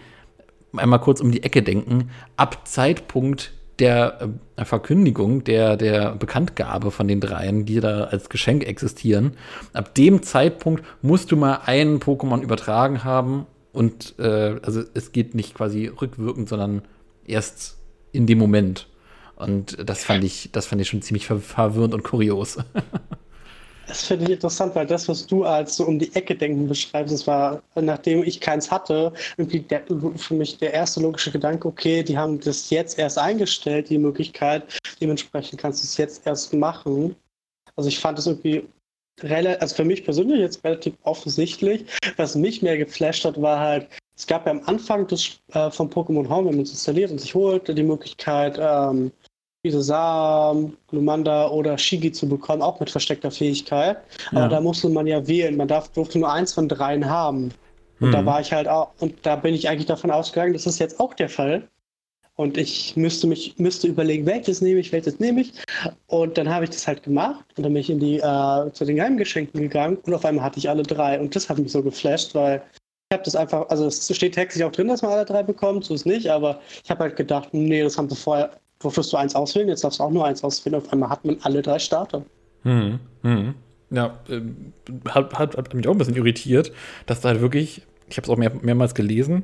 einmal kurz um die Ecke denken. Ab Zeitpunkt der äh, Verkündigung, der, der Bekanntgabe von den dreien, die da als Geschenk existieren, ab dem Zeitpunkt musst du mal einen Pokémon übertragen haben. Und äh, also es geht nicht quasi rückwirkend, sondern erst in dem Moment. Und das fand ich, das fand ich schon ziemlich ver verwirrend und kurios. Das finde ich interessant, weil das, was du als so um die Ecke denken beschreibst, das war, nachdem ich keins hatte, irgendwie der, für mich der erste logische Gedanke, okay, die haben das jetzt erst eingestellt, die Möglichkeit, dementsprechend kannst du es jetzt erst machen. Also ich fand es irgendwie relativ, also für mich persönlich jetzt relativ offensichtlich. Was mich mehr geflasht hat, war halt, es gab ja am Anfang des, äh, von Pokémon Home, wenn man es installiert und sich holt, die Möglichkeit, ähm, diese Samen, Glumanda oder Shigi zu bekommen, auch mit versteckter Fähigkeit. Ja. Aber da musste man ja wählen. Man darf, durfte nur eins von dreien haben. Und da Mhm. war ich halt auch, und da bin ich eigentlich davon ausgegangen, das ist jetzt auch der Fall. Und ich müsste mich, müsste überlegen, welches nehme ich, welches nehme ich. Und dann habe ich das halt gemacht und dann bin ich in die, äh, zu den Geheimgeschenken gegangen und auf einmal hatte ich alle drei. Und das hat mich so geflasht, weil ich habe das einfach, also es steht textlich auch drin, dass man alle drei bekommt, so ist nicht, aber ich habe halt gedacht, nee, das haben sie vorher, durftest du eins auswählen, jetzt darfst du auch nur eins auswählen. Auf einmal hat man alle drei Starter. Hm, hm. Ja, ähm, hat, hat, hat mich auch ein bisschen irritiert, dass da halt wirklich, ich habe es auch mehr, mehrmals gelesen,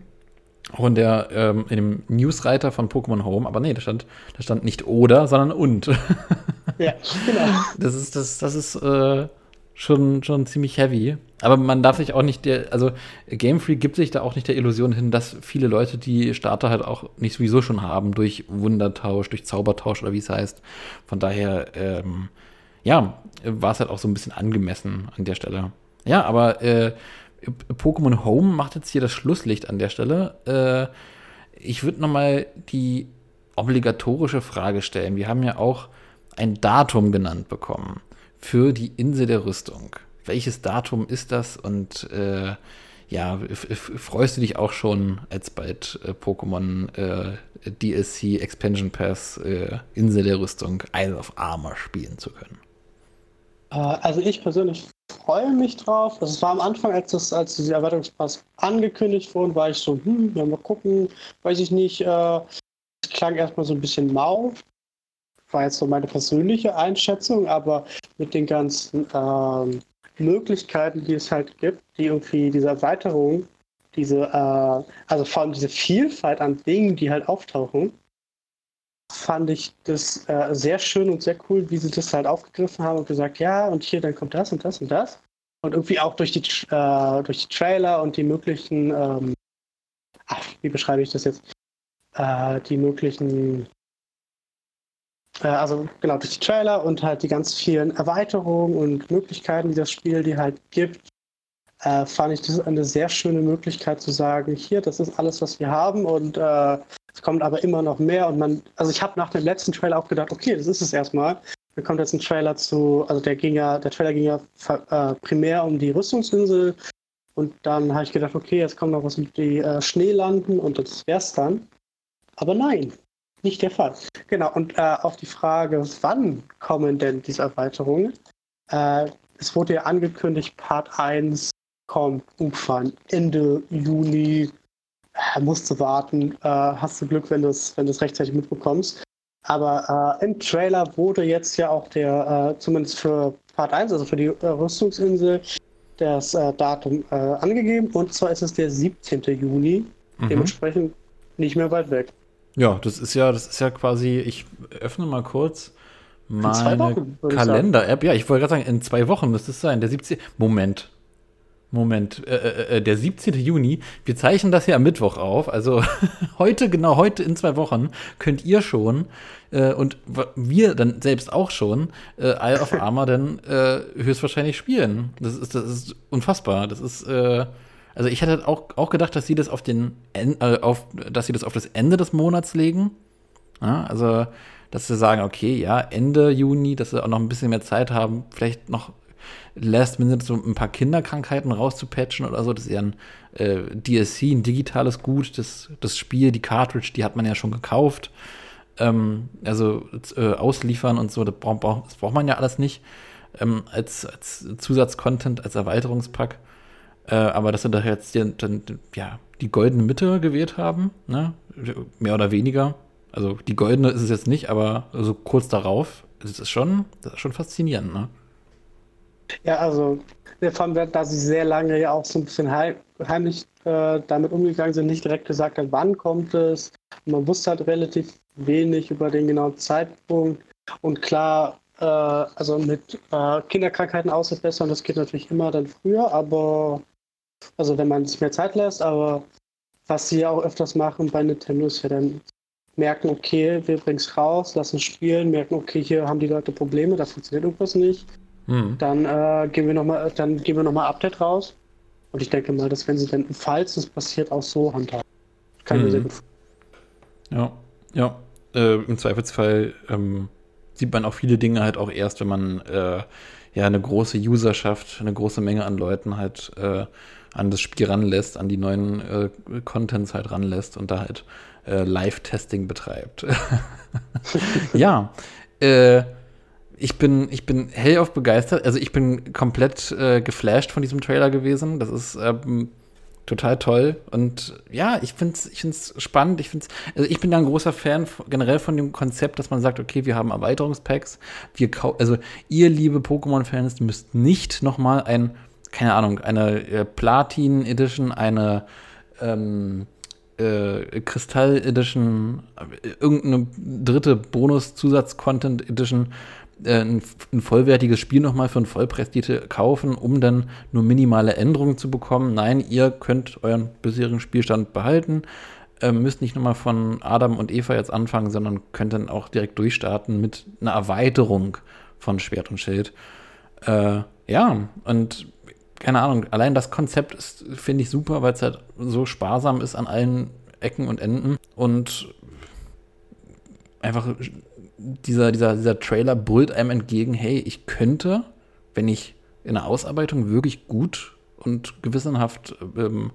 auch in der ähm, in dem Newsreiter von Pokémon Home, aber nee, da stand, da stand nicht oder, sondern und. Ja, genau. Das ist, das, das ist äh, schon, schon ziemlich heavy. Aber man darf sich auch nicht der, also Game Freak gibt sich da auch nicht der Illusion hin, dass viele Leute die Starter halt auch nicht sowieso schon haben durch Wundertausch, durch Zaubertausch oder wie es heißt. Von daher, ähm, ja, war es halt auch so ein bisschen angemessen an der Stelle. Ja, aber äh, Pokémon Home macht jetzt hier das Schlusslicht an der Stelle. Äh, ich würde noch mal die obligatorische Frage stellen. Wir haben ja auch ein Datum genannt bekommen für die Insel der Rüstung. Welches Datum ist das? Und äh, ja, freust du dich auch schon, als bald äh, Pokémon äh, DLC Expansion Pass äh, Insel der Rüstung Isle of Armor spielen zu können? Äh, also ich persönlich freue mich drauf. Also es war am Anfang, als, das, als diese Erweiterungspass angekündigt wurden, war ich so, hm, ja, mal gucken, weiß ich nicht. Äh, es klang erstmal so ein bisschen mau. War jetzt so meine persönliche Einschätzung, aber mit den ganzen ähm, Möglichkeiten, die es halt gibt, die irgendwie diese Erweiterung, diese, äh, also vor allem diese Vielfalt an Dingen, die halt auftauchen, fand ich das äh, sehr schön und sehr cool, wie sie das halt aufgegriffen haben und gesagt, ja, und hier, dann kommt das und das und das. Und irgendwie auch durch die, äh, durch die Trailer und die möglichen, ähm, ach, wie beschreibe ich das jetzt? Äh, die möglichen also genau, durch die Trailer und halt die ganz vielen Erweiterungen und Möglichkeiten, die das Spiel die halt gibt, äh, fand ich das eine sehr schöne Möglichkeit zu sagen, hier, das ist alles, was wir haben und äh, es kommt aber immer noch mehr und man, also ich habe nach dem letzten Trailer auch gedacht, okay, das ist es erstmal. Dann kommt jetzt ein Trailer zu, also der ging ja, der Trailer ging ja äh, primär um die Rüstungsinsel und dann habe ich gedacht, okay, jetzt kommt noch was mit die äh, Schneelanden und das wär's dann. Aber nein, nicht der Fall. Genau, und äh, auf die Frage, wann kommen denn diese Erweiterungen? Äh, es wurde ja angekündigt, Part 1 kommt irgendwann Ende Juni. Äh, musst du warten. Äh, hast du Glück, wenn du es wenn rechtzeitig mitbekommst. Aber äh, im Trailer wurde jetzt ja auch der, äh, zumindest für Part 1, also für die Rüstungsinsel, das Datum angegeben. Und zwar ist es der 17. Juni. Mhm. Dementsprechend nicht mehr weit weg. Ja, das ist ja, das ist ja quasi, ich öffne mal kurz meine Kalender-App. Ja, ich wollte gerade sagen, in zwei Wochen müsste es sein. Der 17. Moment. Moment, äh, äh, äh der 17. Juni, wir zeichnen das ja am Mittwoch auf, also heute, genau heute in zwei Wochen, könnt ihr schon äh, und wir dann selbst auch schon äh, Isle of Armor dann äh, höchstwahrscheinlich spielen. Das ist, das ist unfassbar. Das ist, äh, also ich hätte auch, auch gedacht, dass sie das auf den äh, auf, dass sie das auf das Ende des Monats legen. Ja, also, dass sie sagen, okay, ja, Ende Juni, dass sie auch noch ein bisschen mehr Zeit haben, vielleicht noch last minute so ein paar Kinderkrankheiten rauszupatchen oder so. Das ist ja ein äh, DSC, ein digitales Gut. Das, das Spiel, die Cartridge, die hat man ja schon gekauft. Ähm, also äh, ausliefern und so, das braucht, das braucht man ja alles nicht ähm, als, als Zusatzcontent, als Erweiterungspack. Äh, aber dass sie da jetzt die, dann, ja, die goldene Mitte gewählt haben, ne? mehr oder weniger. Also die goldene ist es jetzt nicht, aber so kurz darauf, das ist schon, das ist schon faszinierend, ne? Ja, also vor allem, da sie sehr lange ja auch so ein bisschen heim, heimlich äh, damit umgegangen sind, nicht direkt gesagt haben, wann kommt es. man wusste halt relativ wenig über den genauen Zeitpunkt. Und klar, äh, also mit äh, Kinderkrankheiten ausbessern, das geht natürlich immer dann früher, aber also wenn man sich mehr Zeit lässt, aber was sie auch öfters machen bei Nintendo ist ja dann merken, okay, wir bringen es raus, lassen spielen, merken, okay, hier haben die Leute Probleme, da funktioniert irgendwas nicht. Mhm. Dann äh, geben wir nochmal, dann geben wir nochmal Update raus. Und ich denke mal, dass wenn sie dann, falls es passiert, auch so handhaben. Kann mhm. sehr gut. Ja, ja. Äh, Im Zweifelsfall ähm, sieht man auch viele Dinge halt auch erst, wenn man äh, ja eine große Userschaft, eine große Menge an Leuten halt äh, an das Spiel ranlässt, an die neuen äh, Contents halt ranlässt und da halt äh, Live-Testing betreibt. ja, äh, ich bin, ich bin hellauf begeistert. Also ich bin komplett äh, geflasht von diesem Trailer gewesen. Das ist ähm, total toll. Und ja, ich finde es ich find's spannend. Ich, find's, also ich bin ja ein großer Fan generell von dem Konzept, dass man sagt, okay, wir haben Erweiterungspacks. Wir also ihr, liebe Pokémon-Fans, müsst nicht noch mal ein keine Ahnung, eine äh, Platin Edition, eine ähm, äh, Kristall Edition, äh, irgendeine dritte Bonus-Zusatz-Content Edition, äh, ein, ein, vollwertiges Spiel nochmal für einen Vollpreistitel kaufen, um dann nur minimale Änderungen zu bekommen. Nein, ihr könnt euren bisherigen Spielstand behalten. Äh, müsst nicht nochmal von Adam und Eva jetzt anfangen, sondern könnt dann auch direkt durchstarten mit einer Erweiterung von Schwert und Schild. Äh, ja, und keine Ahnung, allein das Konzept ist, finde ich super, weil es halt so sparsam ist an allen Ecken und Enden und einfach dieser, dieser, dieser Trailer brüllt einem entgegen, hey, ich könnte, wenn ich in der Ausarbeitung wirklich gut und gewissenhaft ähm,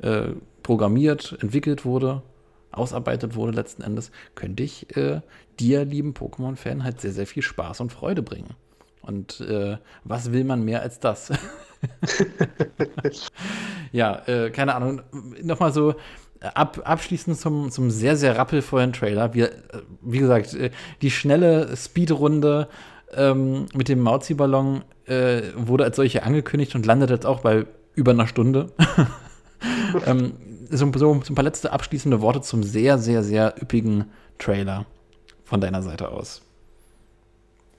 äh, programmiert, entwickelt wurde, ausarbeitet wurde letzten Endes, könnte ich äh, dir, lieben Pokémon-Fan, halt sehr, sehr viel Spaß und Freude bringen. Und äh, was will man mehr als das? ja, äh, keine Ahnung. Nochmal so äh, ab, abschließend zum, zum sehr, sehr rappelvollen Trailer. Wir, äh, wie gesagt, äh, die schnelle Speedrunde ähm, mit dem Mauzi-Ballon äh, wurde als solche angekündigt und landet jetzt auch bei über einer Stunde. ähm, so, so, so ein paar letzte abschließende Worte zum sehr, sehr, sehr üppigen Trailer von deiner Seite aus.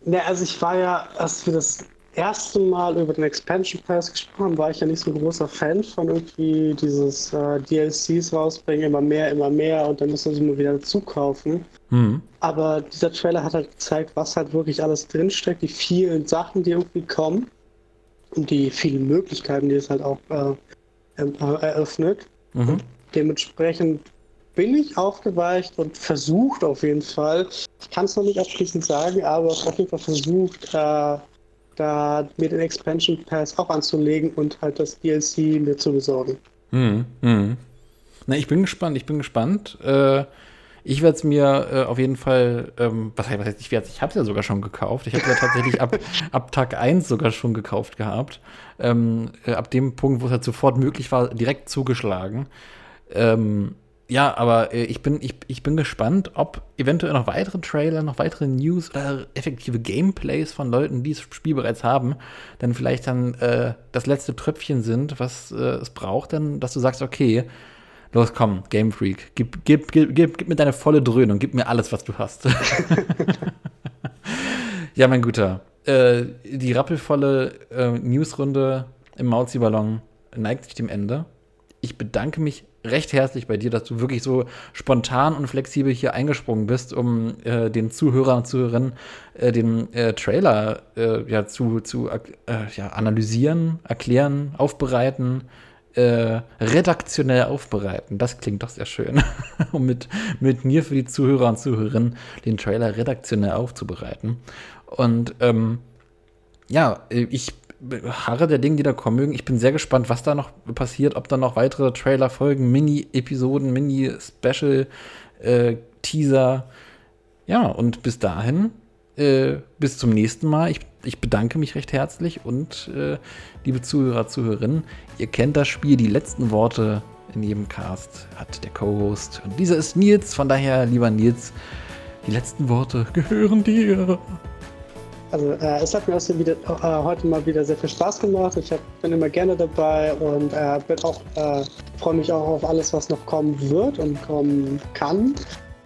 Ja, also ich war ja, als wir das erste Mal über den Expansion Pass gesprochen war ich ja nicht so ein großer Fan von irgendwie dieses äh, DLCs rausbringen, immer mehr, immer mehr und dann müssen sie immer wieder dazu kaufen. Mhm. Aber dieser Trailer hat halt gezeigt, was halt wirklich alles drinsteckt, die vielen Sachen, die irgendwie kommen und die vielen Möglichkeiten, die es halt auch äh, eröffnet. Mhm. dementsprechend bin ich aufgeweicht und versucht auf jeden Fall, ich kann es noch nicht abschließend sagen, aber auf jeden Fall versucht, äh, da mir den Expansion Pass auch anzulegen und halt das DLC mir zu besorgen. Hm, hm. Na, ich bin gespannt, ich bin gespannt. Äh, ich werde es mir äh, auf jeden Fall, ähm, was heißt, was heißt ich werde ich habe es ja sogar schon gekauft. Ich habe ja tatsächlich ab, ab Tag 1 sogar schon gekauft gehabt. Ähm, äh, ab dem Punkt, wo es halt sofort möglich war, direkt zugeschlagen. Ähm, ja, aber äh, ich, bin, ich, ich bin gespannt, ob eventuell noch weitere Trailer, noch weitere News oder effektive Gameplays von Leuten, die das Spiel bereits haben, dann vielleicht dann äh, das letzte Tröpfchen sind, was äh, es braucht, dann, dass du sagst, okay, los komm, Game Freak, gib, gib, gib, gib, gib mir deine volle Dröhnung, gib mir alles, was du hast. ja, mein Guter, äh, die rappelvolle äh, Newsrunde im Mauzi-Ballon neigt sich dem Ende. Ich bedanke mich recht herzlich bei dir, dass du wirklich so spontan und flexibel hier eingesprungen bist, um äh, den Zuhörern und Zuhörerinnen äh, den äh, Trailer äh, ja, zu, zu äh, ja, analysieren, erklären, aufbereiten, äh, redaktionell aufbereiten. Das klingt doch sehr schön. um mit, mit mir für die Zuhörer und Zuhörerinnen den Trailer redaktionell aufzubereiten. Und ähm, ja, ich harre der Dinge, die da kommen mögen. Ich bin sehr gespannt, was da noch passiert, ob da noch weitere Trailer folgen, Mini-Episoden, Mini-Special, äh, Teaser. Ja, und bis dahin, äh, bis zum nächsten Mal. Ich, ich bedanke mich recht herzlich und äh, liebe Zuhörer, Zuhörerinnen, ihr kennt das Spiel, die letzten Worte in jedem Cast hat der Co-Host. Und dieser ist Nils, von daher, lieber Nils, die letzten Worte gehören dir. Also äh, es hat mir auch wieder, äh, heute mal wieder sehr viel Spaß gemacht. Ich hab, bin immer gerne dabei und äh, äh, freue mich auch auf alles, was noch kommen wird und kommen kann.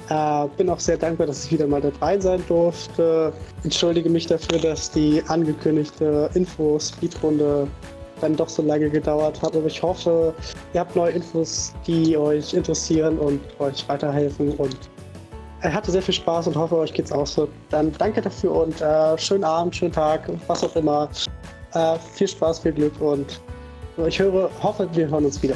Äh, bin auch sehr dankbar, dass ich wieder mal dabei sein durfte. Entschuldige mich dafür, dass die angekündigte Info-Speedrunde dann doch so lange gedauert hat. Aber ich hoffe, ihr habt neue Infos, die euch interessieren und euch weiterhelfen und hatte sehr viel Spaß und hoffe, euch geht's auch so. Dann danke dafür und äh, schönen Abend, schönen Tag, was auch immer. Äh, viel Spaß, viel Glück und ich höre, hoffe, wir hören uns wieder.